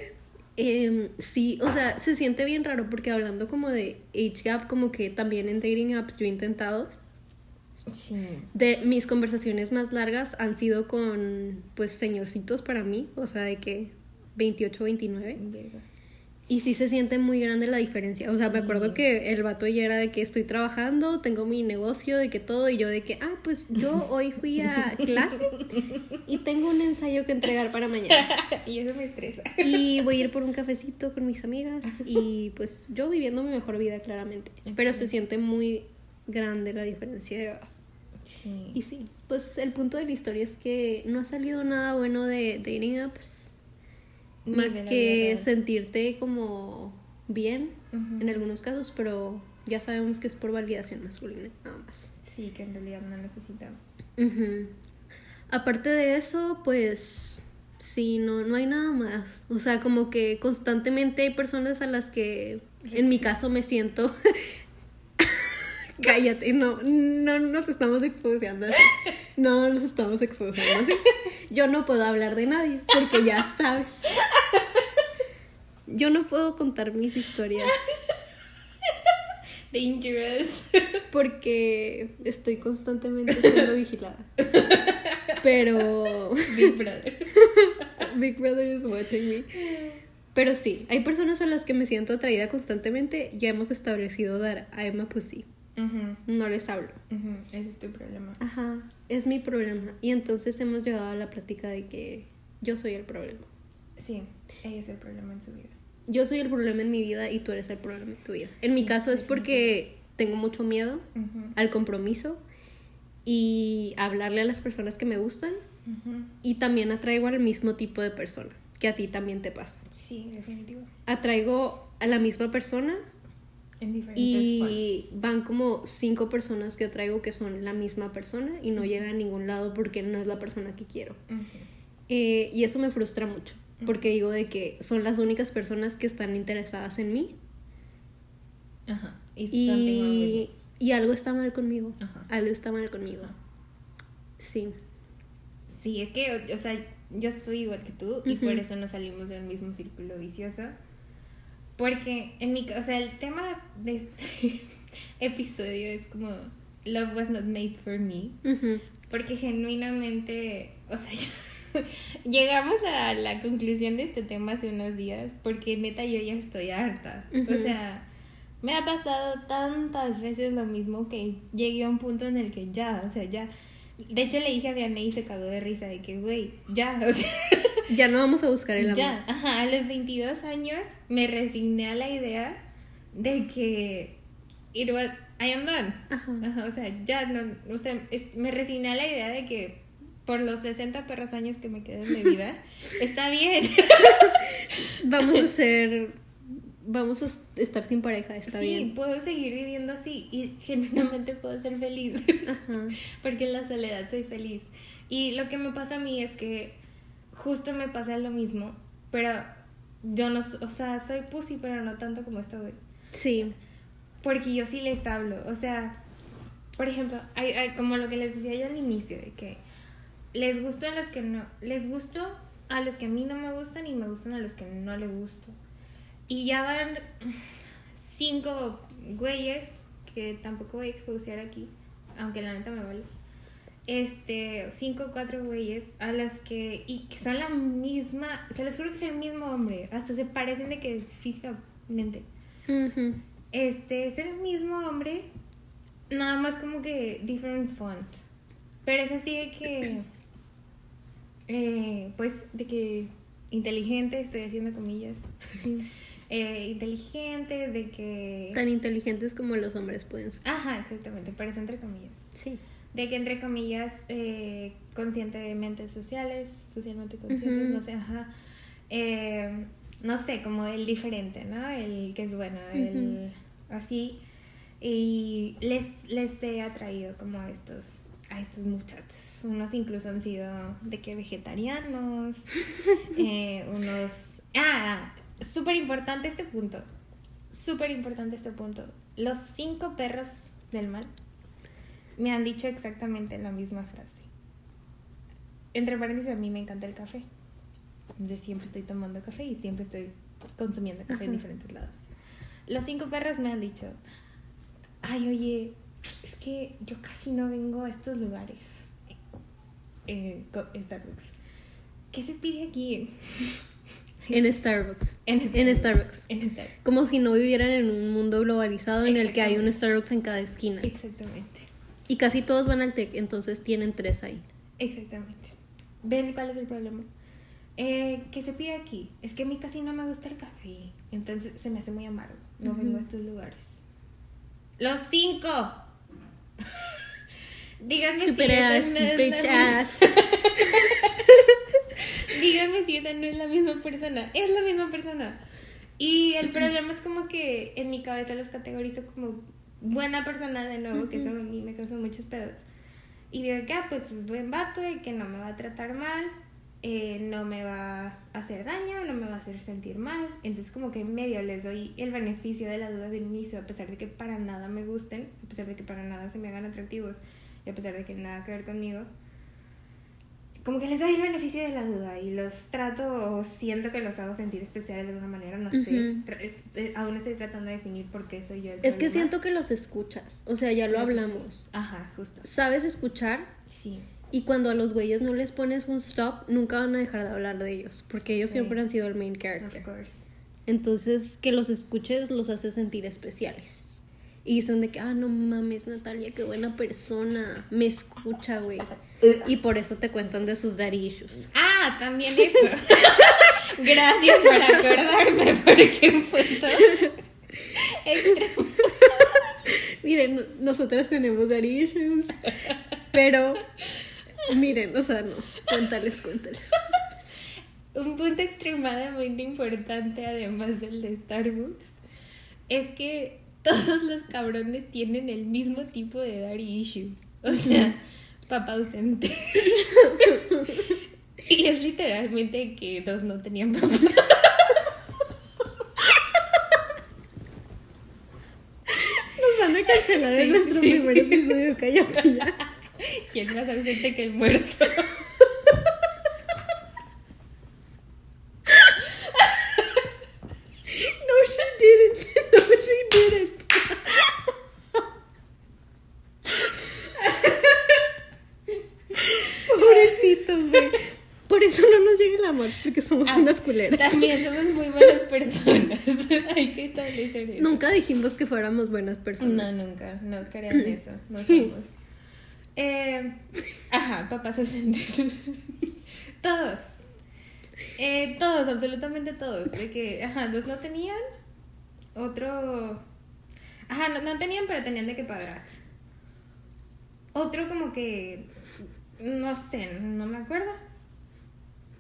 Em, sí, o sea, se siente bien raro porque hablando como de age gap, como que también en dating apps yo he intentado. Sí. De mis conversaciones más largas han sido con, pues, señorcitos para mí, o sea, de que 28, 29. Verga. Y sí se siente muy grande la diferencia. O sea, me acuerdo que el vato ya era de que estoy trabajando, tengo mi negocio, de que todo, y yo de que, ah, pues yo hoy fui a clase y tengo un ensayo que entregar para mañana. y eso me estresa. Y voy a ir por un cafecito con mis amigas y pues yo viviendo mi mejor vida claramente. Pero se siente muy grande la diferencia de edad. Sí. Y sí, pues el punto de la historia es que no ha salido nada bueno de dating apps. Ni Más que sentirte como bien en algunos casos, pero ya sabemos que es por validación masculina, nada más. Sí, que en realidad no necesitamos. Aparte de eso, pues sí, no, no hay nada más. O sea, como que constantemente hay personas a las que, en mi caso, me siento... Cállate, no, no nos estamos exposando así. No nos estamos exposando así. Yo no puedo hablar de nadie, porque ya sabes. Yo no puedo contar mis historias Dangerous. porque estoy constantemente siendo vigilada. Pero Big Brother. Big Brother is watching me. Pero sí, hay personas a las que me siento atraída constantemente. Ya hemos establecido dar a Emma No les hablo. Ese es tu problema. Ajá, es mi problema. Y entonces hemos llegado a la práctica de que yo soy el problema. Sí, ella es el problema en su vida. Yo soy el problema en mi vida y tú eres el problema en tu vida. En mi caso es porque tengo mucho miedo al compromiso y a hablarle a las personas que me gustan y también atraigo al mismo tipo de persona que a ti también te pasa. Sí, definitivo. Atraigo a la misma persona En diferentes y van como cinco personas que atraigo que son la misma persona y no llega a ningún lado porque no es la persona que quiero. Eh, y eso me frustra mucho porque digo de que son las únicas personas que están interesadas en mí Ajá. Y, y, algo está mal conmigo. Ajá. Algo está mal conmigo. Ajá. Sí. Sí, es que, o sea, yo soy igual que tú y por eso nos salimos del mismo círculo vicioso. Porque en mi, o sea, el tema de este, episodio es como Love was not made for me. Porque genuinamente, o sea, yo- llegamos a la conclusión de este tema hace unos días, porque neta yo ya estoy harta. O sea, me ha pasado tantas veces lo mismo que llegué a un punto en el que ya, o sea, ya. De hecho le dije a Vianney y se cagó de risa de que, güey, ya, o sea, Ya no vamos a buscar el amor. ya. Ajá, a los 22 años me resigné a la idea de que it was, I am done. Ajá. Ajá, o sea, ya no, o sea, es- me resigné a la idea de que por los 60 perros años que me quedan de vida, está bien. Vamos a ser. Vamos a estar sin pareja, está sí, bien. puedo seguir viviendo así y genuinamente puedo ser feliz. Ajá. Porque en la soledad soy feliz. Y lo que me pasa a mí es que justo me pasa lo mismo, pero yo no, o sea, soy pussy, pero no tanto como esta güey. Sí. Porque yo sí les hablo, o sea, por ejemplo, hay, hay- como lo que les decía yo al inicio, de que les gusto a los que no, les gusto a los que a mí no me gustan y me gustan a los que no les gusto. Y ya van cinco güeyes que tampoco voy a exposear aquí, aunque la neta me vale. Este, cinco o cuatro güeyes a los que, y que son la misma, se les juro que es el mismo hombre, hasta se parecen de que físicamente. Este es el mismo hombre, nada más como que different font. Pero es así de que, eh, pues, de que inteligente, estoy haciendo comillas. Sí. Eh, inteligentes, de que... Tan inteligentes como los hombres pueden ser. Ajá, exactamente, pero es entre comillas. Sí. De que entre comillas, eh, conscientemente sociales, socialmente conscientes, no sé, ajá. Eh, no sé, como el diferente, ¿no? El que es bueno, el así. Y les, les he atraído como a estos, a estos muchachos. Unos incluso han sido de que vegetarianos, eh, unos... Ah, súper importante este punto. Súper importante este punto. Los cinco perros del mal me han dicho exactamente la misma frase. Entre paréntesis, a mí me encanta el café. Yo siempre estoy tomando café y siempre estoy consumiendo café en Ajá. diferentes lados. Los cinco perros me han dicho, ay, oye, es que yo casi no vengo a estos lugares. Eh, Starbucks. ¿Qué se pide aquí? En Starbucks. En En Starbucks. En Starbucks. Como si no vivieran en un mundo globalizado en el que hay un Starbucks en cada esquina. Exactamente. Y casi todos van al TEC, entonces tienen tres ahí. Exactamente. ¿Ven cuál es el problema? Eh, ¿Qué se pide aquí? Es que a mí casi no me gusta el café. Entonces se me hace muy amargo. No vengo a estos lugares. ¡Los cinco! Díganme si Stupid ass, no es bitch la ass. Díganme si esa no es la misma persona. Es la misma persona. Y el problema es como que en mi cabeza los categorizo como buena persona de nuevo, que eso a mí me causa muchos pedos. Y digo que, ah, pues es buen vato y que no me va a tratar mal, eh, no me va a hacer daño, no me va a hacer sentir mal. Entonces como que medio les doy el beneficio de la duda de inicio, a pesar de que para nada me gusten, a pesar de que para nada se me hagan atractivos y a pesar de que nada que ver conmigo como que les doy el beneficio de la duda y los trato o siento que los hago sentir especiales de alguna manera, no sé. Ujú. Tra- eh, eh, aún estoy tratando de definir por qué soy yo el Es que siento que los escuchas. O sea, ya lo Creo hablamos. sí. Ajá, justo. Sabes escuchar Sí. y cuando a los güeyes no les pones un stop, nunca van a dejar de hablar de ellos. Porque ellos Sí. siempre han sido el main Of character. course. Entonces, que los escuches los hace sentir especiales. Y dicen de que, ah, no mames, Natalia, qué buena persona. Me escucha, güey. Y por eso te cuentan de sus issues. Ah, también eso. Gracias por acordarme porque un punto extremo. Miren, no- nosotras tenemos issues. Pero, miren, o sea, no. Cuéntales, cuéntales. Un punto extremadamente importante, además del de Starbucks, es que todos los cabrones tienen el mismo tipo de daddy issue. O sea, papá ausente. y es literalmente que dos no tenían papá. Nos van a cancelar en Sí, nuestro sí. primer episodio, cállate ya. ¿Quién más ausente que el muerto? No, she didn't. No, she didn't. amor, porque somos Ah, unas culeras. También somos muy buenas personas. Hay que establecer eso. Nunca dijimos que fuéramos buenas No, personas. nunca. No crean eso. No somos. Eh, ajá, papás ausentes. todos. Eh, todos, absolutamente todos. De que, ajá, dos no tenían. Otro. Ajá, no, no tenían, pero tenían de que padrastro. Otro como que. No sé, no me acuerdo.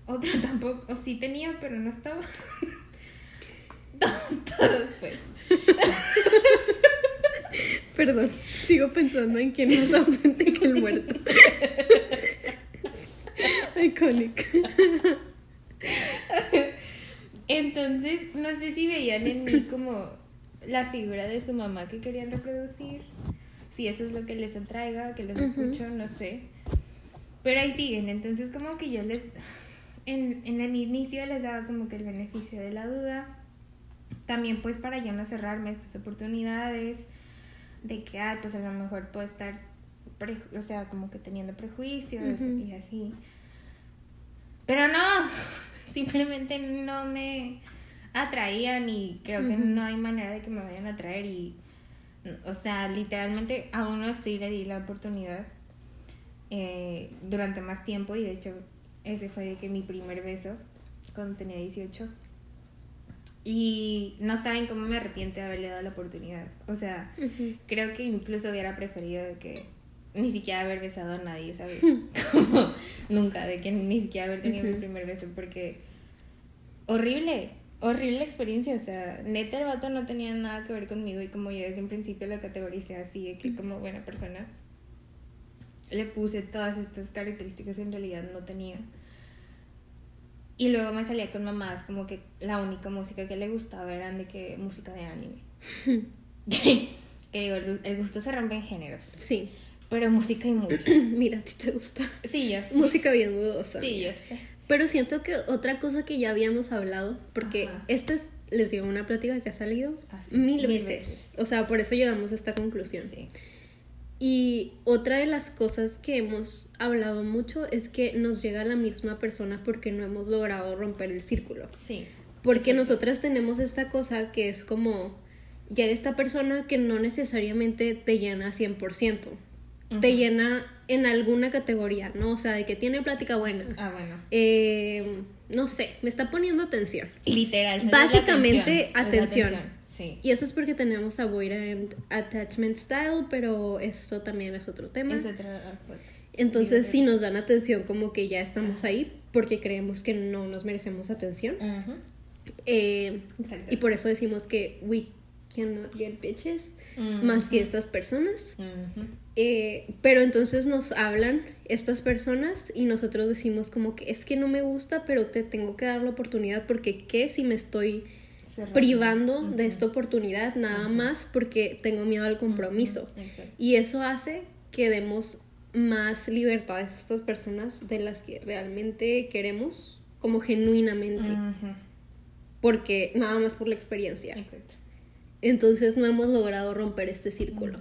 Otro tampoco. O sí tenía, pero no estaba. Todos, pues. Perdón, sigo pensando en quién es más ausente que el muerto. Iconic. Entonces, no sé si veían en mí como la figura de su mamá que querían reproducir. Si eso es lo que les atraiga, que los escucho, no sé. Pero ahí siguen. Entonces, como que yo les. En, en el inicio les daba como que el beneficio de la duda. También, pues, para yo no cerrarme estas oportunidades. De que, ah, pues a lo mejor puedo estar. pre- o sea, como que teniendo prejuicios y así. Pero no, simplemente no me atraían y creo que no hay manera de que me vayan a atraer y, o sea, literalmente a uno sí le di la oportunidad eh, durante más tiempo y de hecho ese fue de que mi primer beso cuando tenía 18 y no saben cómo me arrepiento de haberle dado la oportunidad, o sea, creo que incluso hubiera preferido de que ni siquiera haber besado a nadie, ¿sabes? Como nunca, de que ni siquiera haber tenido mi primer beso, porque horrible, horrible experiencia, o sea, neta el vato no tenía nada que ver conmigo y como yo desde un principio lo categoricé así, de que como buena persona, le puse todas estas características que en realidad no tenía. Y luego me salía con mamás como que la única música que le gustaba eran de que música de anime. que digo, el gusto se rompe en géneros. Sí. Pero música y mucho. Mira, a ti te gusta. Sí, yo sé. Música bien dudosa. Sí, yo sé. Pero siento que otra cosa que ya habíamos hablado, porque Ajá. esta es, les digo, una plática que ha salido Ah, mil veces. veces. O sea, por eso llegamos a esta conclusión. Sí. Y otra de las cosas que hemos hablado mucho es que nos llega la misma persona porque no hemos logrado romper el círculo. Sí. Porque Exacto. nosotras tenemos esta cosa que es como, llega esta persona que no necesariamente te llena 100%, te Ujú. llena en alguna categoría, ¿no? O sea, de que tiene plática buena. Ah, bueno. Eh, no sé, me está poniendo atención. Literal. Básicamente, la atención. Sí. Y eso es porque tenemos avoidant attachment style, pero eso también es otro tema. Es. Entonces, si nos dan atención, como que ya estamos ahí, porque creemos que no nos merecemos atención. Eh, y por eso decimos que we cannot get bitches más que estas personas. Eh, pero entonces nos hablan estas personas y nosotros decimos como que es que no me gusta, pero te tengo que dar la oportunidad porque qué si me estoy Privando de esta oportunidad nada más porque tengo miedo al compromiso. Y eso hace que demos más libertades a estas personas de las que realmente queremos, como genuinamente, porque nada más por la experiencia. Exacto. Entonces no hemos logrado romper este círculo.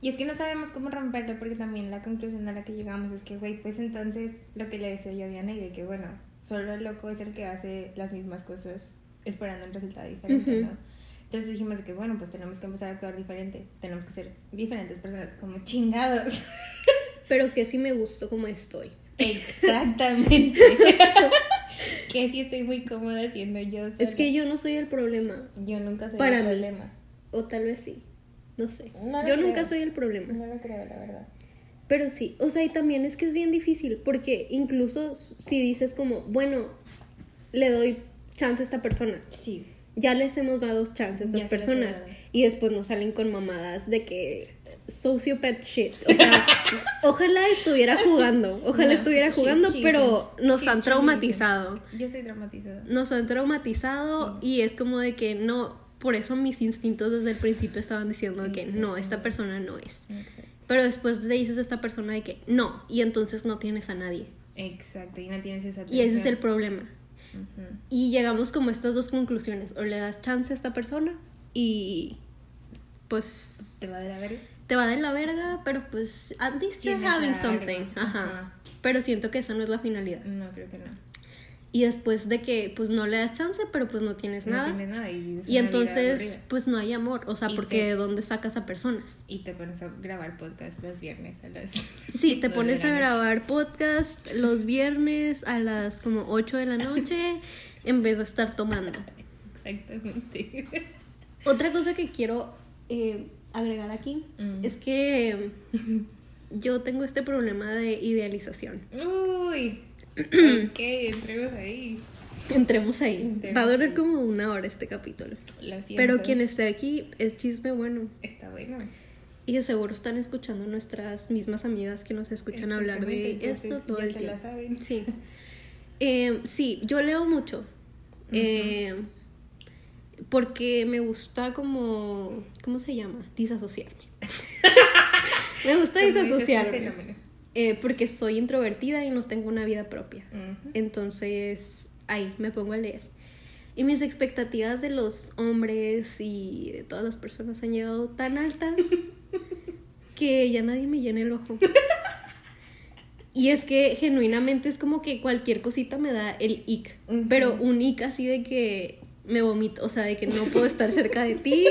Y es que no sabemos cómo romperlo porque también la conclusión a la que llegamos es que, güey, pues entonces lo que le decía yo a Diana y de que, bueno, solo el loco es el que hace las mismas cosas esperando un resultado diferente. ¿no? Entonces dijimos que, bueno, pues tenemos que empezar a actuar diferente, tenemos que ser diferentes personas, como chingados. Pero que sí me gustó como estoy. Exactamente. que sí estoy muy cómoda siendo yo sola. Es que yo no soy el problema. yo nunca soy Para el mí. problema. O tal vez sí. No sé. No yo creo. nunca soy el problema. No lo creo, la verdad. Pero sí, o sea, y también es que es bien difícil, porque incluso si dices como, bueno, le doy chance a esta persona, Sí. ya les hemos dado chance a estas personas, y después nos salen con mamadas de que sociopath shit, o sea, ojalá estuviera jugando, ojalá No, estuviera jugando, pero nos Shit han traumatizado, Yo soy traumatizada. nos han traumatizado y es como de que no, por eso mis instintos desde el principio estaban diciendo que no, esta persona no es. Exacto. Pero después le dices a esta persona de que no, y entonces no tienes a nadie. Exacto, y no tienes esa Y ese es el atención. Y llegamos como a estas dos conclusiones. O le das chance a esta persona y pues ¿Te va de la verga? te va de la verga, pero pues at least you're having something. Ajá. Ajá. Pero siento que esa no es la finalidad. No, creo que no. Y después de que pues no le das chance, pero pues no tienes No nada. tienes nada y, entonces pues no hay amor, o sea, Y porque te- ¿de dónde sacas a personas? Y te pones a grabar podcast los viernes a las... Sí, te pones a grabar podcast los viernes a las como 8 de la noche en vez de estar tomando. Exactamente. Otra cosa que quiero eh, agregar aquí Mm. es que yo tengo este problema de idealización. Uy. Ok, entremos ahí. Entremos ahí. Entremos Va a durar ahí. como una hora este capítulo. Lo siento. Pero quien esté aquí es chisme bueno. Está bueno. Y de seguro están escuchando nuestras mismas amigas que nos escuchan hablar de esto todo ya el la tiempo. saben. Sí. Eh, sí, yo leo mucho. Eh, porque me gusta como. ¿Cómo se llama? Disasociarme. me gusta ¿Cómo dices este disasociarme. Eh, porque soy introvertida y no tengo una vida propia. Ujú. Entonces, ahí me pongo a leer. Y mis expectativas de los hombres y de todas las personas han llegado tan altas que ya nadie me llena el ojo. Y es que genuinamente es como que cualquier cosita me da el ick. Ujú. Pero un ick así de que me vomito, o sea, de que no puedo estar cerca de ti.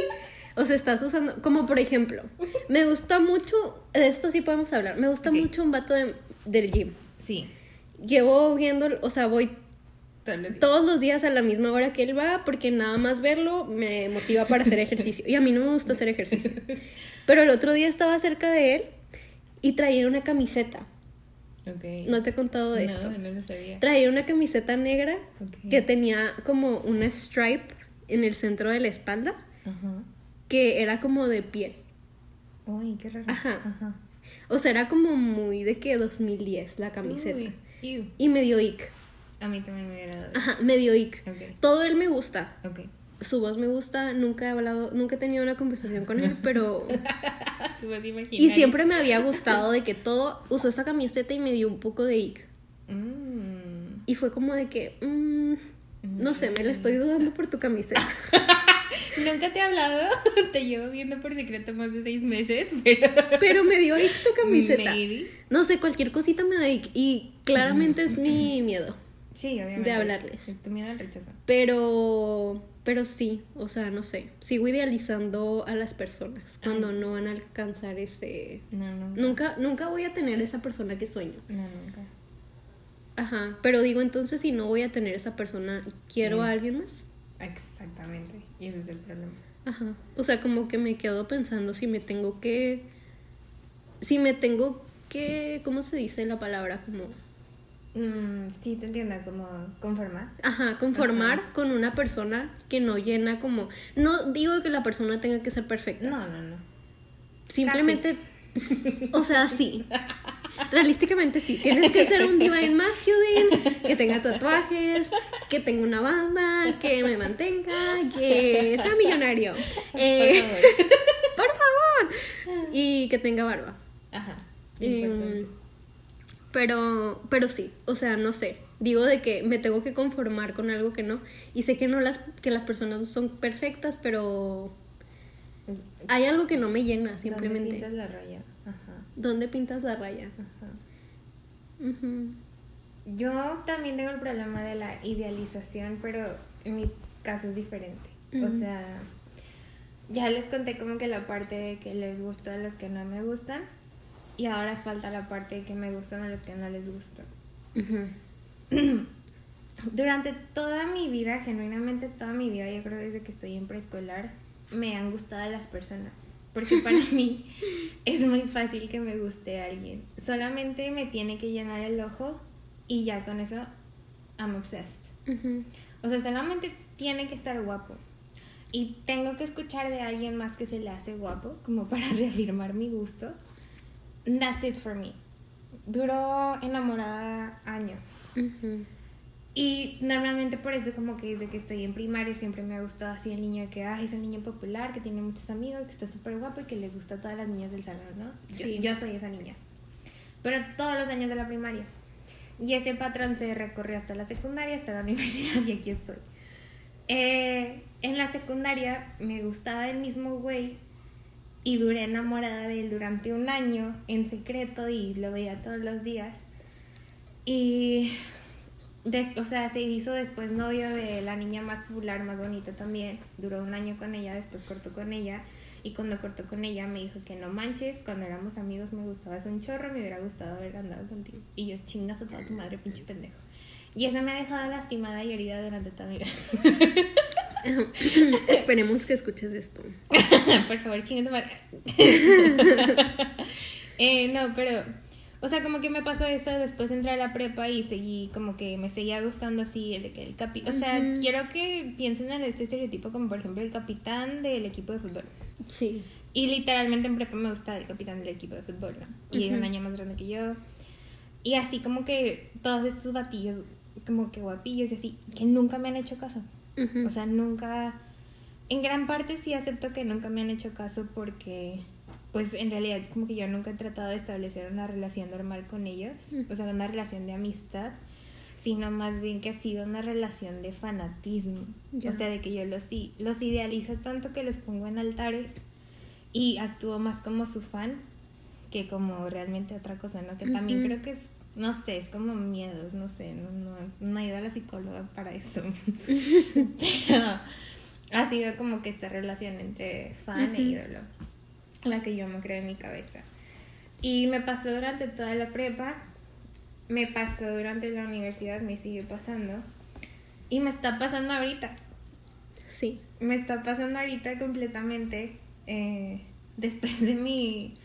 O sea, estás usando, como por ejemplo, me gusta mucho, de esto sí podemos hablar, me gusta mucho un vato de- del gym. Sí. Llevo viendo, o sea, voy Todos los días. a la misma hora que él va porque nada más verlo me motiva para hacer ejercicio. Y a mí no me gusta hacer ejercicio. Pero el otro día estaba cerca de él y traía una camiseta. Ok. No te he contado de no, esto. No lo sabía. Traía una camiseta negra que tenía como una stripe en el centro de la espalda Ajá. Que era como de piel. Uy, qué raro. Ajá. Ajá. O sea, era como muy de que 2010 la camiseta. Uy. Y me dio ick. A mí también me hubiera dado. Ajá, me dio ick. Ok. Todo él me gusta. Ok. Su voz me gusta, nunca he hablado, nunca he tenido una conversación con él, pero... Su voz. Y siempre me había gustado de que todo usó esa camiseta y me dio un poco de ick. Mm. Y fue como de que, mm, no sé, me la estoy dudando por tu camiseta. Nunca te he hablado. Te llevo viendo por secreto más de seis meses, pero. Pero me dio ick tu camiseta. Maybe. No sé, cualquier cosita me da. Y claramente es mi miedo. Sí, obviamente. De hablarles. Es tu miedo al rechazo. Pero, pero sí, o sea, no sé. Sigo idealizando a las personas cuando no van a alcanzar ese... No, nunca. Nunca, nunca voy a tener esa persona que sueño. No, nunca. Ajá, pero digo entonces si no voy a tener esa persona, ¿quiero Sí. a alguien más? Exactamente. Y ese es el problema. Ajá. O sea, como que me quedo pensando si me tengo que... Si me tengo que... ¿Cómo se dice la palabra? Como... Mm, sí, te entiendo, como conformar. Ajá, conformar Ajá. con una persona que no llena como... No digo que la persona tenga que ser perfecta. No, no, no. Simplemente... O sea, sí. Realísticamente sí. Tienes que ser un divine masculine, que tenga tatuajes, que tenga una banda, que me mantenga, que sea millonario. Eh, Por favor. por favor. Y que tenga barba. Ajá. Importante. pero, pero sí, o sea, no sé. Digo de que me tengo que conformar con algo que no. Y sé que no las, que las personas son perfectas, pero hay algo que no me llena ¿Dónde simplemente. pintas la raya? ¿Dónde pintas la raya? Ajá. Yo también tengo el problema de la idealización, pero en mi caso es diferente. O sea, ya les conté como que la parte de que les gusta a los que no me gustan. Y ahora falta la parte de que me gustan a los que no les gustan. Durante toda mi vida, genuinamente toda mi vida, yo creo desde que estoy en preescolar, me han gustado las personas. Porque para mí es muy fácil que me guste alguien. Solamente me tiene que llenar el ojo y ya con eso I'm obsessed. O sea, solamente tiene que estar guapo. Y tengo que escuchar de alguien más que se le hace guapo, como para reafirmar mi gusto. That's it for me. Duró enamorada años. Ujú. Y normalmente por eso como que desde que estoy en primaria siempre me ha gustado así el niño que, ay, es un niño popular, que tiene muchos amigos, que está súper guapo y que le gusta a todas las niñas del salón, ¿no? Yo- Sí. Yo, soy esa niña. Pero todos los años de la primaria. Y ese patrón se recorrió hasta la secundaria, hasta la universidad y aquí estoy. Eh, en la secundaria me gustaba el mismo güey y duré enamorada de él durante un año en secreto y lo veía todos los días. Y des- o sea, se hizo después novio de la niña más popular, más bonita también. Duró un año con ella, después cortó con ella. Y cuando cortó con ella me dijo que no manches, cuando éramos amigos me gustabas un chorro, me hubiera gustado haber andado contigo. Y yo, chingas a toda tu madre, pinche pendejo. Y eso me ha dejado lastimada y herida durante toda mi vida. Esperemos que escuches esto. Por favor, chinga tu madre. eh, no, pero, o sea, como que me pasó eso, después entré a la prepa y seguí, como que me seguía gustando así, el de que el capi... O sea, quiero que piensen en este estereotipo como, por ejemplo, el capitán del equipo de fútbol. Sí. Y literalmente en prepa me gustaba el capitán del equipo de fútbol, ¿no? Y es un año más grande que yo. Y así como que todos estos batillos, como que guapillos y así, que nunca me han hecho caso. O sea, nunca. En gran parte sí acepto que nunca me han hecho caso porque, pues en realidad, como que yo nunca he tratado de establecer una relación normal con ellos. O sea, una relación de amistad. Sino más bien que ha sido una relación de fanatismo. O sea, de que yo los, los idealizo tanto que los pongo en altares y actúo más como su fan que como realmente otra cosa, ¿no? Que también creo que es, no sé, es como miedos, no sé, no, no, no he ido a la psicóloga para eso. Pero ha sido como que esta relación entre fan e ídolo, la que yo me creo en mi cabeza. Y me pasó durante toda la prepa, me pasó durante la universidad, me sigue pasando. Y me está pasando ahorita. Sí. Me está pasando ahorita completamente. eh, después de mi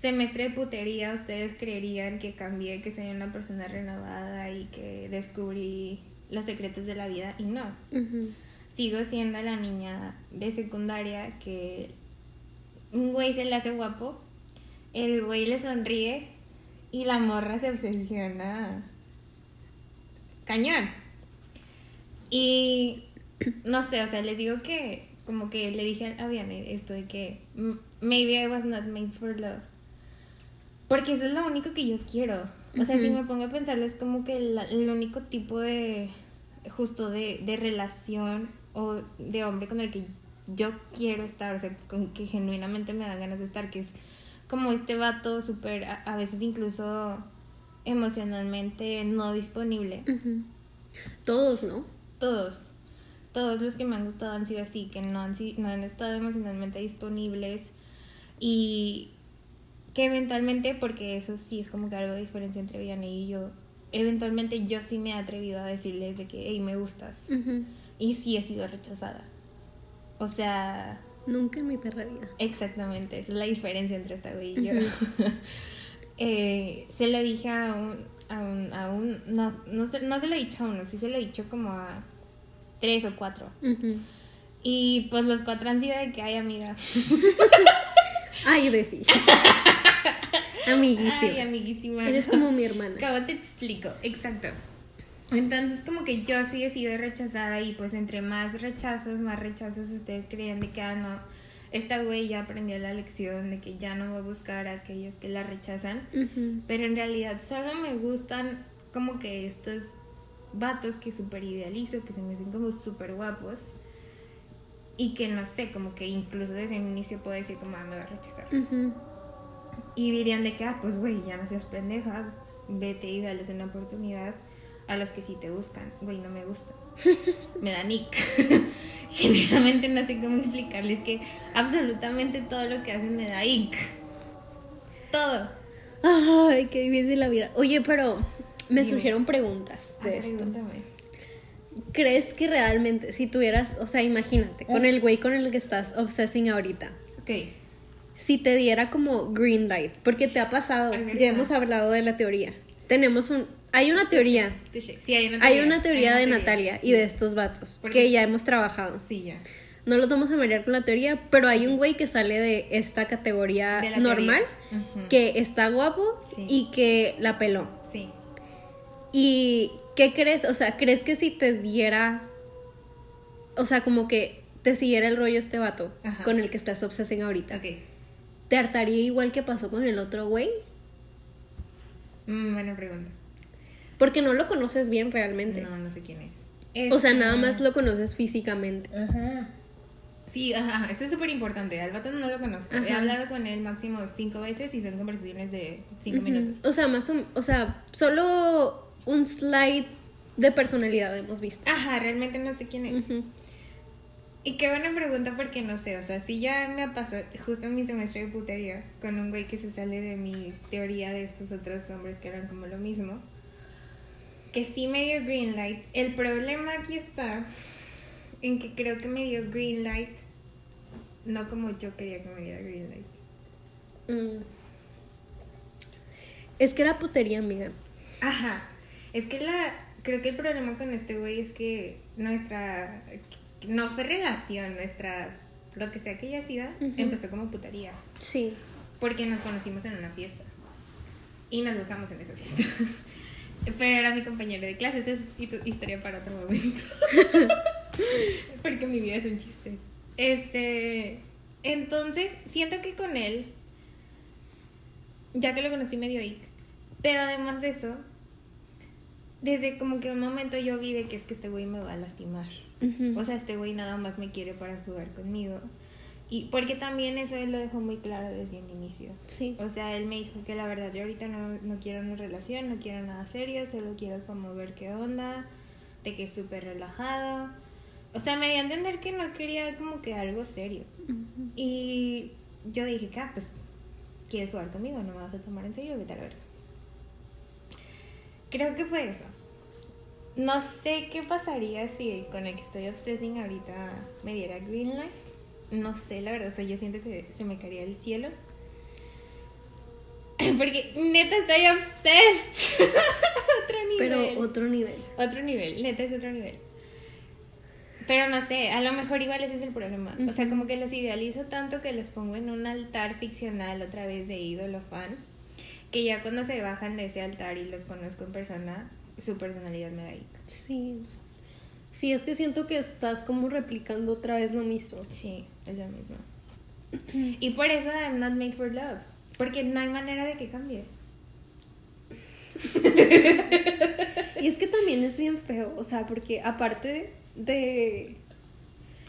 semestre de putería, ustedes creerían que cambié, que soy una persona renovada y que descubrí los secretos de la vida. Y no. Sigo siendo la niña de secundaria que un güey se le hace guapo, el güey le sonríe y la morra se obsesiona. Cañón. Y no sé, o sea, les digo que como que le dije a Vianney esto de que "M- maybe I was not made for love. Porque eso es lo único que yo quiero. O sea, si me pongo a pensarlo, es como que la- el único tipo de, justo de, de relación o de hombre con el que yo quiero estar, o sea, con que genuinamente me dan ganas de estar, que es como este vato súper, a, a veces incluso emocionalmente no disponible. Todos, ¿no? Todos, todos los que me han gustado han sido así, que no han, no han estado emocionalmente disponibles y que eventualmente, porque eso sí es como que algo de diferencia entre Vianney y yo, eventualmente yo sí me he atrevido a decirles de que, hey, me gustas. Y sí he sido rechazada. O sea, Nunca en mi perra vida. exactamente, esa es la diferencia entre esta güey y yo. Eh, se lo dije a un, a un, a un no, no, se, no se lo he dicho a uno, sí se lo he dicho como a tres o cuatro. Y pues los cuatro han sido de que, ay, amiga. Ay, Defi. Amiguísima. Ay, amiguísima. Eres como mi hermana. ¿Cómo te explico? Exacto. Entonces, como que yo sí he sido rechazada y pues entre más rechazos, más rechazos ustedes creían de que, ah, no, esta güey ya aprendió la lección de que ya no va a buscar a aquellos que la rechazan. Pero en realidad solo me gustan como que estos vatos que super idealizo, que se me hacen como súper guapos. Y que no sé, como que incluso desde el inicio puedo decir como, ah, me va a rechazar. Y dirían de que, ah, pues güey, ya no seas pendeja, vete y dales una oportunidad a los que sí te buscan. Güey, no me gusta. me da nick. Generalmente no sé cómo explicarles que absolutamente todo lo que hacen me da ick. Todo. Ay, qué difícil la vida. Oye, pero me Dime. surgieron preguntas de Ah, esto. pregúntame. ¿Crees que realmente, si tuvieras, o sea, imagínate, con Ah. el güey con el que estás obsessing ahorita, Ok. si te diera como green light, porque te ha pasado, ya hemos hablado de la teoría. Tenemos un, hay una teoría. Sí, hay una hay teoría. una teoría Hay de Natalia sí. y de estos vatos Porque- que ya hemos trabajado. Sí, ya. No los vamos a marear con la teoría, pero hay un güey que sale de esta categoría De normal, que está guapo Sí. y que la peló. Sí. ¿Y qué crees? O sea, ¿crees que si te diera, o sea, como que te siguiera el rollo este vato Ajá. con el que estás obsesión ahorita, Ok. te hartaría igual que pasó con el otro güey? Mm, buena pregunta. Porque no lo conoces bien realmente. No, no sé quién es. O sea, nada más lo conoces físicamente. Ajá. Sí, ajá, eso es súper importante. Al vato no lo conozco. He hablado con él máximo cinco veces y son conversaciones de cinco minutos. O sea, más o, o sea, solo un slide de personalidad hemos visto. Ajá, realmente no sé quién es. Y qué buena pregunta porque no sé, o sea, si ya me pasó justo en mi semestre de putería con un güey que se sale de mi teoría de estos otros hombres que eran como lo mismo, que sí me dio green light. El problema aquí está en que creo que me dio green light, no como yo quería que me diera green light. Mm. Es que era putería, amiga. Ajá, es que la, creo que el problema con este güey es que nuestra, no fue relación, nuestra, lo que sea que haya sido, empezó como putería. Sí. Porque nos conocimos en una fiesta. Y nos besamos en esa fiesta. Pero era mi compañero de clases, es histo- historia para otro momento. Porque mi vida es un chiste. Este. Entonces, siento que con él, ya que lo conocí medio ahí, pero además de eso, desde como que un momento yo vi de que es que este güey me va a lastimar. O sea, este güey nada más me quiere para jugar conmigo. Y porque también eso él lo dejó muy claro desde un inicio. sí. O sea, él me dijo que la verdad yo ahorita no, no quiero una relación, no quiero nada serio, solo quiero como ver qué onda, de que es súper relajado. O sea, me dio a entender que no quería como que algo serio. Y yo dije que, ah, pues, ¿quieres jugar conmigo? ¿No me vas a tomar en serio? Vete a la verga. Creo que fue eso. No sé qué pasaría si con el que estoy obsessing ahorita me diera green light. No sé, la verdad, o sea, yo siento que se me caería el cielo. Porque neta estoy obsessed. otro nivel. Pero otro nivel. Otro nivel, neta es otro nivel. Pero no sé, a lo mejor igual ese es el problema. O sea, como que los idealizo tanto que los pongo en un altar ficcional otra vez de ídolo fan, que ya cuando se bajan de ese altar y los conozco en persona, su personalidad me da ahí. Sí. Sí, es que siento que estás como replicando otra vez lo mismo. Sí, es lo mismo. Y por eso I'm not made for love. Porque no hay manera de que cambie. Y es que también es bien feo, o sea, porque aparte de...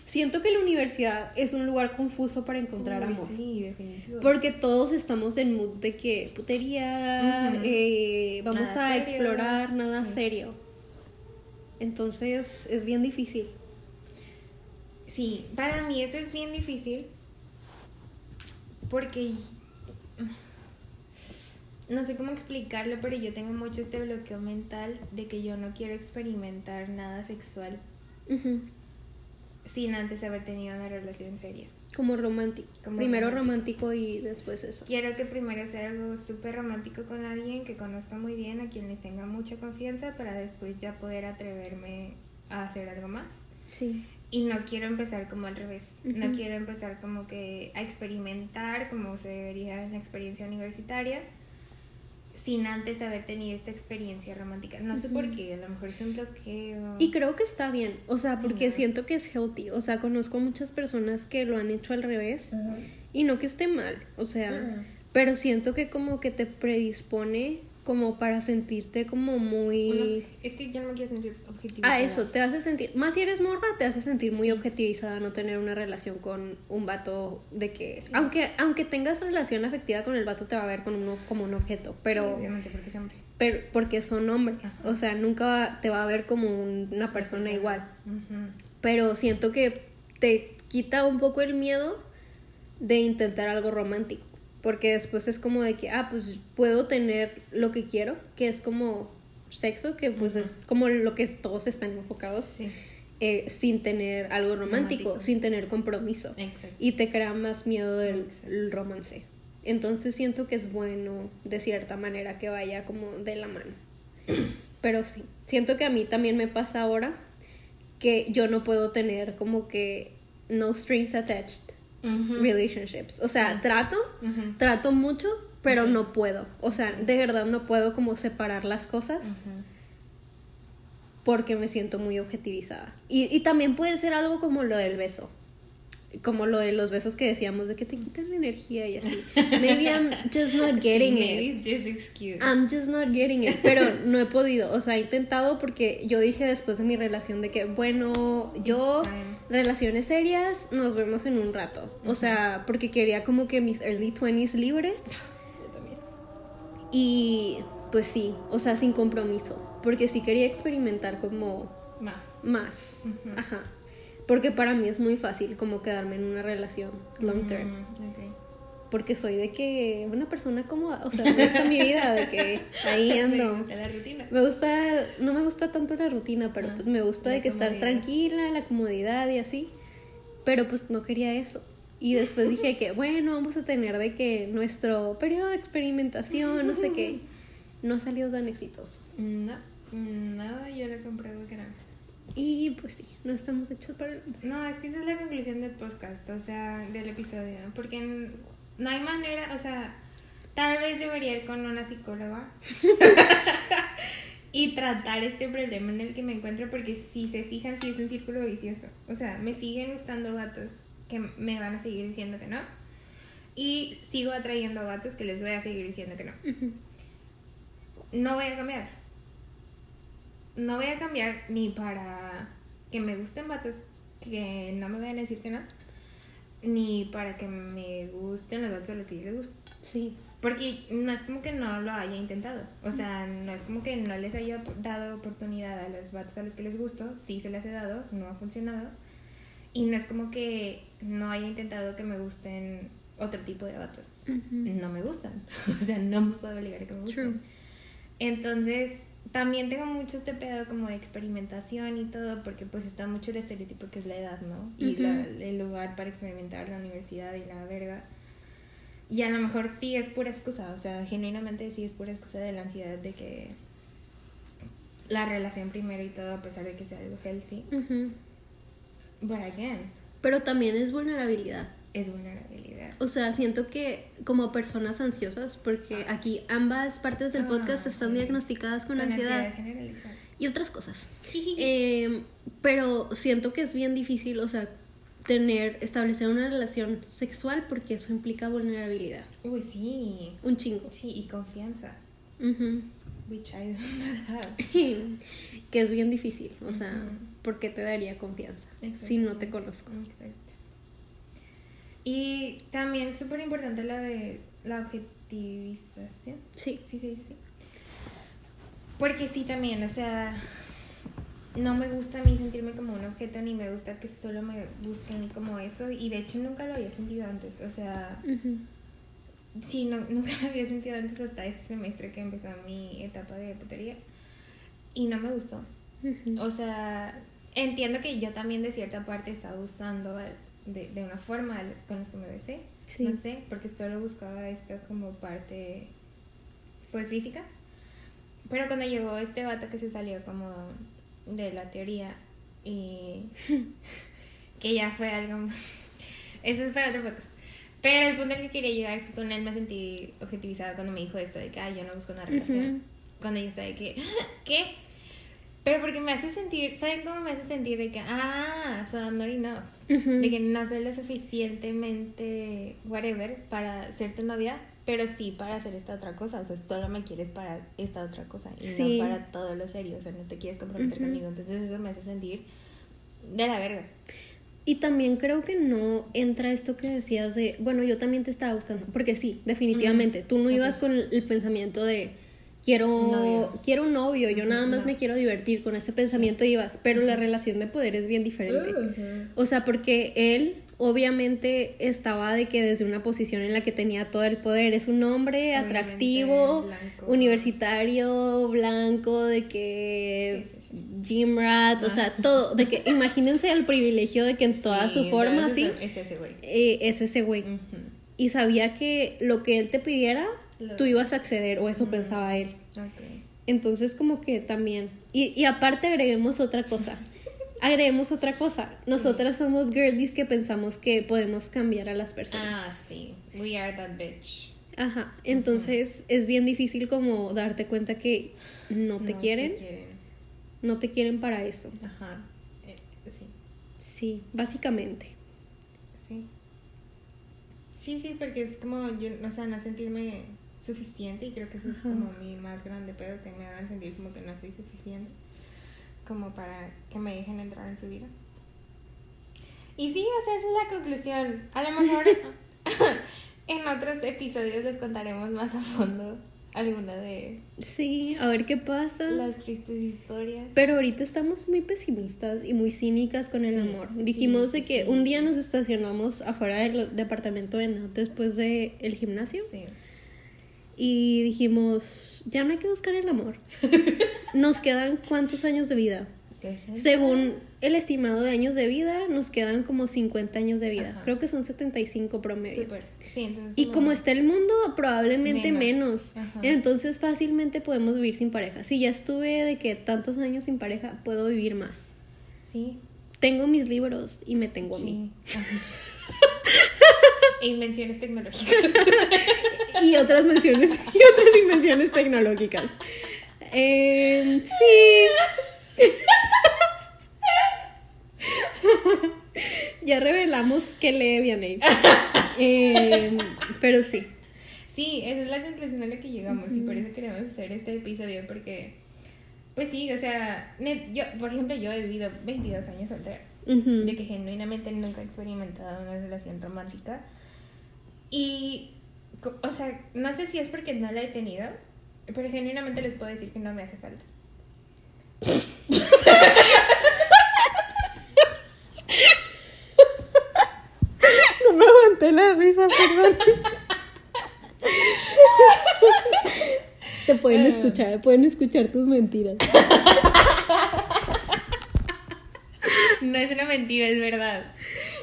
Siento que la universidad es un lugar confuso para encontrar Uy, amor. Sí. Porque todos estamos en mood de que putería, eh, vamos Nada a serio. explorar, nada Sí. serio. Entonces es bien difícil. Sí, para mí eso es bien difícil porque no sé cómo explicarlo, pero yo tengo mucho este bloqueo mental de que yo no quiero experimentar nada sexual sin antes haber tenido una relación seria. Como romántico. Como Primero romántico. romántico y después eso. Quiero que primero sea algo súper romántico con alguien que conozca muy bien, a quien le tenga mucha confianza, para después ya poder atreverme a hacer algo más. Sí. Y no quiero empezar como al revés. No Ujú. quiero empezar como que a experimentar como se debería en la experiencia universitaria sin antes haber tenido esta experiencia romántica. No sé por qué, a lo mejor es un bloqueo. Y creo que está bien, o sea, Sí, porque ¿no? siento que es healthy. O sea, conozco muchas personas que lo han hecho al revés Ujú. y no que esté mal, o sea, pero siento que como que te predispone como para sentirte como muy... Es que yo no me quiero sentir objetiva. A eso, te hace sentir, más si eres morra, te hace sentir muy objetivizada no tener una relación con un vato de que, Sí. aunque aunque tengas relación afectiva con el vato, te va a ver con uno, como un objeto, pero, Obviamente, porque siempre. pero porque son hombres, Ajá. o sea, nunca va- te va a ver como un- una persona igual. Pero siento que te quita un poco el miedo de intentar algo romántico. Porque después es como de que, ah, pues puedo tener lo que quiero, que es como sexo, que pues es como lo que todos están enfocados, Sí, eh, sin tener algo romántico, Romántico. sin tener compromiso. exacto. Y te crea más miedo del romance. Entonces siento que es bueno, de cierta manera, que vaya como de la mano. Pero sí, siento que a mí también me pasa ahora que yo no puedo tener como que no strings attached Relationships. O sea, trato, trato mucho, pero no puedo. O sea, de verdad no puedo como separar las cosas porque me siento muy objetivizada. Y, y también puede ser algo como lo del beso. Como lo de los besos que decíamos de que te quitan la energía y así. Maybe I'm just not getting Maybe it. it's just excuse. I'm just not getting it. Pero no he podido. O sea, he intentado porque yo dije después de mi relación de que, bueno, yo, relaciones serias, nos vemos en un rato. O sea, porque quería como que mis early 20s libres. Yo también. Y pues sí, o sea, sin compromiso. porque sí quería experimentar como Más. más. Ujú. Ajá. Porque para mí es muy fácil como quedarme en una relación long term. Mm. Porque soy de que una persona cómoda, o sea, me gusta mi vida, de que ahí Me ando. gusta la rutina. Me gusta, no me gusta tanto la rutina, pero Ah, pues me gusta de que estar comodidad. tranquila, la comodidad y así. Pero pues no quería eso. Y después dije que, bueno, vamos a tener de que nuestro periodo de experimentación, no sé qué, no salió tan exitoso. No, no, yo lo compruebo que no. Y pues sí, no estamos hechos para el amor. No, es que esa es la conclusión del podcast, o sea, del episodio, porque no hay manera, o sea, tal vez debería ir con una psicóloga y tratar este problema en el que me encuentro, porque si se fijan, sí es un círculo vicioso. O sea, me siguen gustando vatos que me van a seguir diciendo que no, y sigo atrayendo vatos que les voy a seguir diciendo que no. No voy a cambiar. No voy a cambiar ni para que me gusten vatos que no me vayan a decir que no, ni para que me gusten los vatos a los que yo les gusto. Sí. Porque no es como que no lo haya intentado. O sea, no es como que no les haya dado oportunidad a los vatos a los que les gusto. Sí se les he dado, no ha funcionado. Y no es como que no haya intentado que me gusten otro tipo de vatos. No me gustan. O sea, no me puedo obligar a que me gusten. True. Entonces, también tengo mucho este pedo como de experimentación y todo, porque pues está mucho el estereotipo que es la edad, ¿no? Y la- el lugar para experimentar, la universidad y la verga. Y a lo mejor sí es pura excusa, o sea, genuinamente sí es pura excusa de la ansiedad de que la relación primero y todo, a pesar de que sea algo healthy. But again, Pero también es vulnerabilidad. Es vulnerabilidad. O sea, siento que como personas ansiosas, porque aquí ambas partes del Ah, podcast están sí. diagnosticadas con, ansiedad, generalizada. y otras cosas. Eh, pero siento que es bien difícil, o sea, tener, establecer una relación sexual porque eso implica vulnerabilidad. Uy, sí. Un chingo. Sí, y confianza. Which I don't have. que es bien difícil, o sea, Ujú. ¿por qué te daría confianza si no te conozco? Exacto. Y también súper importante la de la objetivización. Sí. Sí, sí, sí. Porque sí, también, o sea, no me gusta a mí sentirme como un objeto, ni me gusta que solo me busquen como eso. Y de hecho nunca lo había sentido antes. O sea, Ujú. sí, no, nunca lo había sentido antes hasta este semestre que empezó mi etapa de putería. Y no me gustó. Ujú. O sea, entiendo que yo también de cierta parte estaba usando de, de una forma con los que me besé. Sí. No sé, porque solo buscaba esto como parte, pues física. Pero cuando llegó este vato que se salió como de la teoría y que ya fue algo... Eso es para otro podcast. Pero el punto al que quería llegar es que con él me sentí objetivizada cuando me dijo esto de que "Ay, yo no busco una relación. Ujú. Cuando yo estaba de que, ¿qué? Pero porque me hace sentir, ¿saben cómo me hace sentir? De que, ah, so I'm not enough. De que no soy lo suficientemente whatever para ser tu novia, pero sí para hacer esta otra cosa. O sea, solo me quieres para esta otra cosa y Sí. no para todo lo serio. O sea, no te quieres comprometer conmigo. Entonces eso me hace sentir de la verga. Y también creo que no entra esto que decías de, bueno, yo también te estaba buscando, porque sí, definitivamente, tú no ibas con el pensamiento de quiero Novio. quiero un novio, yo nada más No. me quiero divertir, con ese pensamiento ibas, pero la relación de poder es bien diferente. O sea, porque él obviamente estaba de que desde una posición en la que tenía todo el poder, es un hombre Obviamente, atractivo, blanco. universitario, blanco, de que Sí, sí, gym rat, o sea, todo, de que imagínense el privilegio de que en toda su forma así Es ese güey. eh, es ese güey. Y sabía que lo que él te pidiera, tú ibas a acceder, o eso pensaba él. Entonces, como que también. Y, y aparte, agreguemos otra cosa. Agreguemos otra cosa. Nosotras somos girlies que pensamos que podemos cambiar a las personas. Ah, sí. We are that bitch. Ajá. Entonces, es bien difícil como darte cuenta que no te No quieren, quieren. no te quieren para eso. Ajá. Eh, sí. Sí, básicamente. Sí. Sí, sí, porque es como, yo, o sea, no sentirme suficiente y creo que eso es como mi más grande pedo, que me hagan sentir como que no soy suficiente como para que me dejen entrar en su vida. Y sí, o sea, esa es la conclusión. A lo mejor en otros episodios les contaremos más a fondo alguna de Sí, a ver qué pasa. las tristes historias. Pero ahorita estamos muy pesimistas y muy cínicas con el Sí, amor. Dijimos sí, de que sí. un día nos estacionamos afuera del departamento de Nat después del el gimnasio Sí. Y dijimos, ya no hay que buscar el amor. Nos quedan cuántos años de vida. Según el estimado de años de vida, nos quedan como 50 años de vida. Ajá. Creo que son 75 promedio. Súper. Sí, Y como es está el mundo, probablemente Menos. menos. Entonces fácilmente podemos vivir sin pareja. Si ya estuve de que tantos años sin pareja, puedo vivir más. Sí. Tengo mis libros y me tengo a mí. Sí. E invenciones tecnológicas. Y otras menciones y otras invenciones tecnológicas. Eh, sí. ya revelamos que lee Vianney. Eh, pero sí. Sí, esa es la conclusión a la que llegamos y por eso queremos hacer este episodio porque, pues sí, o sea, yo, por ejemplo, yo he vivido 22 años soltera, Ujú. de que genuinamente nunca he experimentado una relación romántica y, o sea, no sé si es porque no la he tenido, pero genuinamente les puedo decir que no me hace falta. No me aguanté la risa, perdón. Te pueden escuchar, pueden escuchar tus mentiras. No es una mentira, es verdad.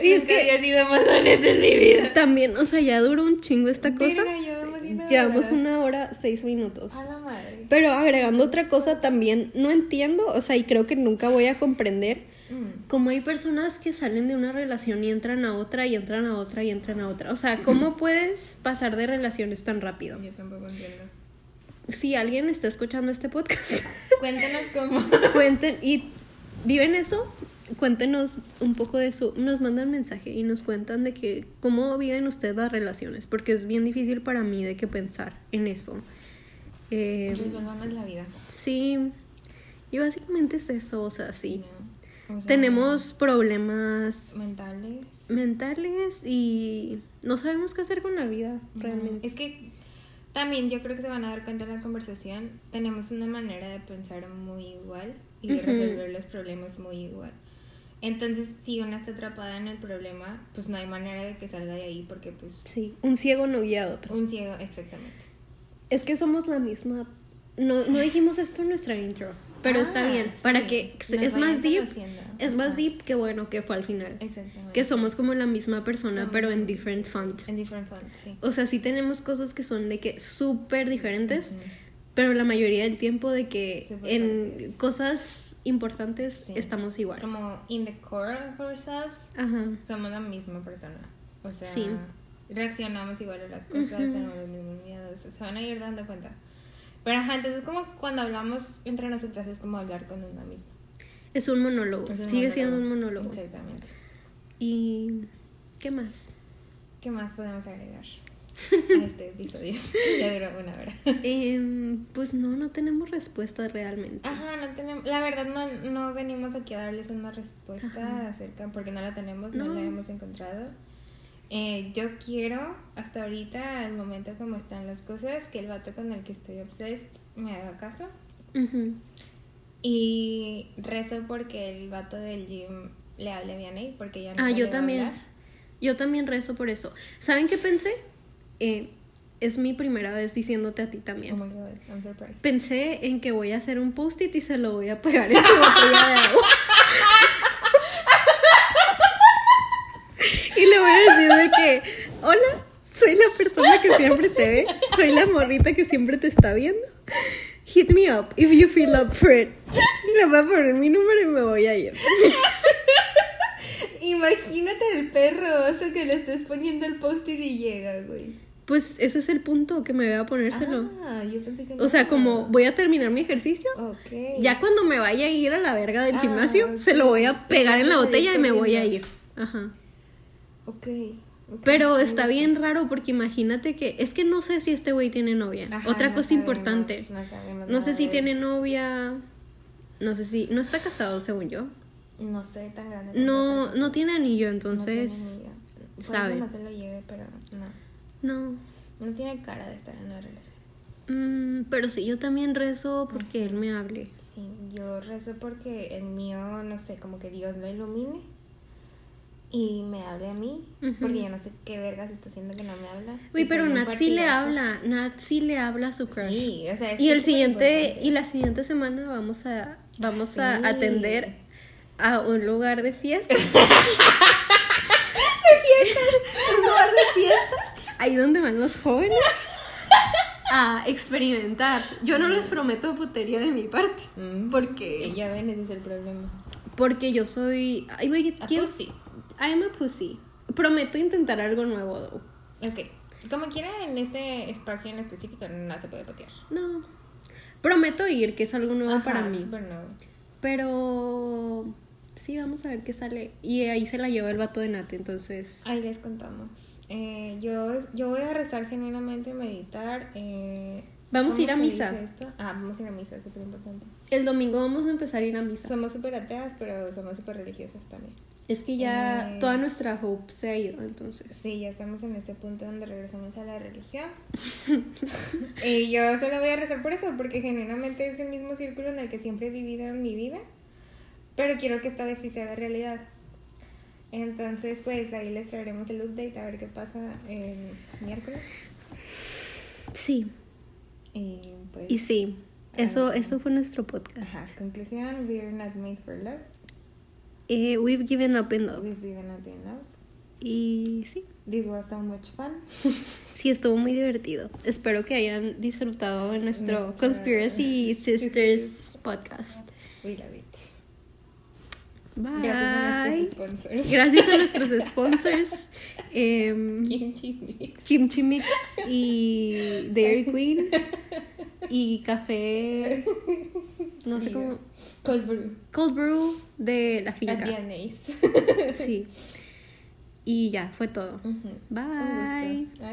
Y es que- había sido más honesta en mi vida. También, o sea, ya duró un chingo esta cosa. Verga, llevamos una hora. seis minutos. A la madre. Pero agregando otra cosa también, no entiendo, o sea, y creo que nunca voy a comprender Mm. cómo hay personas que salen de una relación y entran a otra y entran a otra y entran a otra. O sea, ¿cómo puedes pasar de relaciones tan rápido? Yo tampoco entiendo. Si alguien está escuchando este podcast, Cuéntanos cómo. cuenten y viven eso, cuéntenos un poco de eso, nos mandan mensaje y nos cuentan de que cómo viven ustedes las relaciones, porque es bien difícil para mí de que pensar en eso. Eh, Resolvamos la vida. sí, y básicamente es eso, o sea, sí. ¿no? O sea, Tenemos problemas mentales. mentales y no sabemos qué hacer con la vida realmente. Es que también yo creo que se van a dar cuenta en la conversación. Tenemos una manera de pensar muy igual y de resolver los problemas muy igual. Entonces, si una está atrapada en el problema, pues no hay manera de que salga de ahí porque pues Sí, un ciego no guía a otro. un ciego, exactamente. Es que somos la misma. No, no dijimos esto en nuestra intro, pero Ah, está bien. Para sí. que Nos es más deep. Es más deep que bueno que fue al final. Exactamente. Que somos como la misma persona, Somos- pero en different font. En different fonts, sí. O sea, sí tenemos cosas que son de que súper diferentes. Pero la mayoría del tiempo de que en cosas importantes Sí. estamos igual. Como in the core of ourselves, Ajá. somos la misma persona. O sea, Sí. reaccionamos igual a las cosas, Ujú. tenemos los mismos miedos, se van a ir dando cuenta. Pero ajá, entonces como cuando hablamos entre nosotras es como hablar con una misma. Es un monólogo. Es un Sigue siendo un monólogo. monólogo. Exactamente. ¿Y qué más? ¿Qué más podemos agregar a este episodio? ya duró una hora. Em, pues no, no tenemos respuesta realmente. Ajá, no tenemos, la verdad no, no venimos aquí a darles una respuesta Ajá. acerca, porque no la tenemos, no, No. la hemos encontrado. Eh, yo quiero, hasta ahorita, al momento como están las cosas, que el vato con el que estoy obsessed me haga caso. Y rezo porque el vato del gym le hable bien ahí, porque ya no Ah, yo también. hablar. Yo también rezo por eso. ¿Saben qué pensé? Eh, es mi primera vez diciéndote a ti Oh también. my god, I'm surprised. Pensé en que voy a hacer un post-it y se lo voy a pegar en su botella de agua. y le voy a decir de que, hola, soy la persona que siempre te ve, soy la morrita que siempre te está viendo. Hit me up if you feel up for it. Le voy a poner mi número y me voy a ir. Imagínate el perro oso que le estés poniendo el post-it y llega, güey. Pues ese es el punto que me voy a ponérselo. Ah, yo pensé que no. O sea, como voy a terminar mi ejercicio, ya cuando me vaya a ir a la verga del Ah, gimnasio, se lo voy a pegar en la botella y me voy a ir. Ajá. Ok. ok, Pero está bien raro porque imagínate que es que no sé si este güey tiene novia. Ajá, Otra no cosa sabemos, importante. No, sabemos No sé si tiene novia. No sé si no está casado según yo. No sé tan grande. No no tiene anillo, No entonces tiene amiga. Puede sabe. que no se lo lleve, pero no. No. No tiene cara de estar en una relación. Mm, pero sí, yo también rezo porque él me hable. Sí, yo rezo porque el mío, no sé, como que Dios lo ilumine y me hable a mí, porque yo no sé qué vergas está haciendo que no me habla. Uy, Si pero soy un Nat sí le habla, Nat sí le habla a su crush. Sí, o sea, es y el siguiente, importante. y la siguiente semana vamos a, vamos Sí. a atender a un lugar de fiestas. un lugar de fiestas, ahí donde van los jóvenes a experimentar. Yo no les prometo putería de mi parte, Mm. porque Y ya ven, ese es el problema. porque yo soy, ay, güey, A quiero- pussy. I'm a pussy. Prometo intentar algo nuevo, though. Ok, como quiera, en ese espacio en específico no se puede patear. No. Prometo ir, que es algo nuevo Ajá, para mí. súper nuevo. Pero sí, vamos a ver qué sale. Y ahí se la lleva el vato de Nate, entonces. Ahí les contamos. Eh, yo, yo voy a rezar genuinamente, meditar. Eh, Vamos a ¿cómo ir a misa. Ah, vamos a ir a misa, es súper importante. El domingo vamos a empezar a ir a misa. Somos súper ateas, pero somos súper religiosas también. Es que ya Eh. toda nuestra hope se ha ido, entonces. Sí, ya estamos en este punto donde regresamos a la religión. y yo solo voy a rezar por eso, porque genuinamente es el mismo círculo en el que siempre he vivido en mi vida. Pero quiero que esta vez sí se haga realidad. Entonces, pues ahí les traeremos el update a ver qué pasa el miércoles. Sí. Y pues. Y sí. Eso, eso fue nuestro podcast. Ajá, conclusión: We're not made for love. Eh, we've given up in love. We've given up in love. Y sí. This was so much fun. Sí, estuvo muy divertido. Espero que hayan disfrutado nuestro Nuestra- Conspiracy Sisters podcast. We love it. Bye. Gracias a nuestros sponsors. Gracias a nuestros sponsors. em, Kimchi Mix. Kimchi Mix y Dairy Queen y café, no sé cómo, Cold Brew. Cold Brew de la finca. Sí. Y ya, fue todo. Bye. Gusto.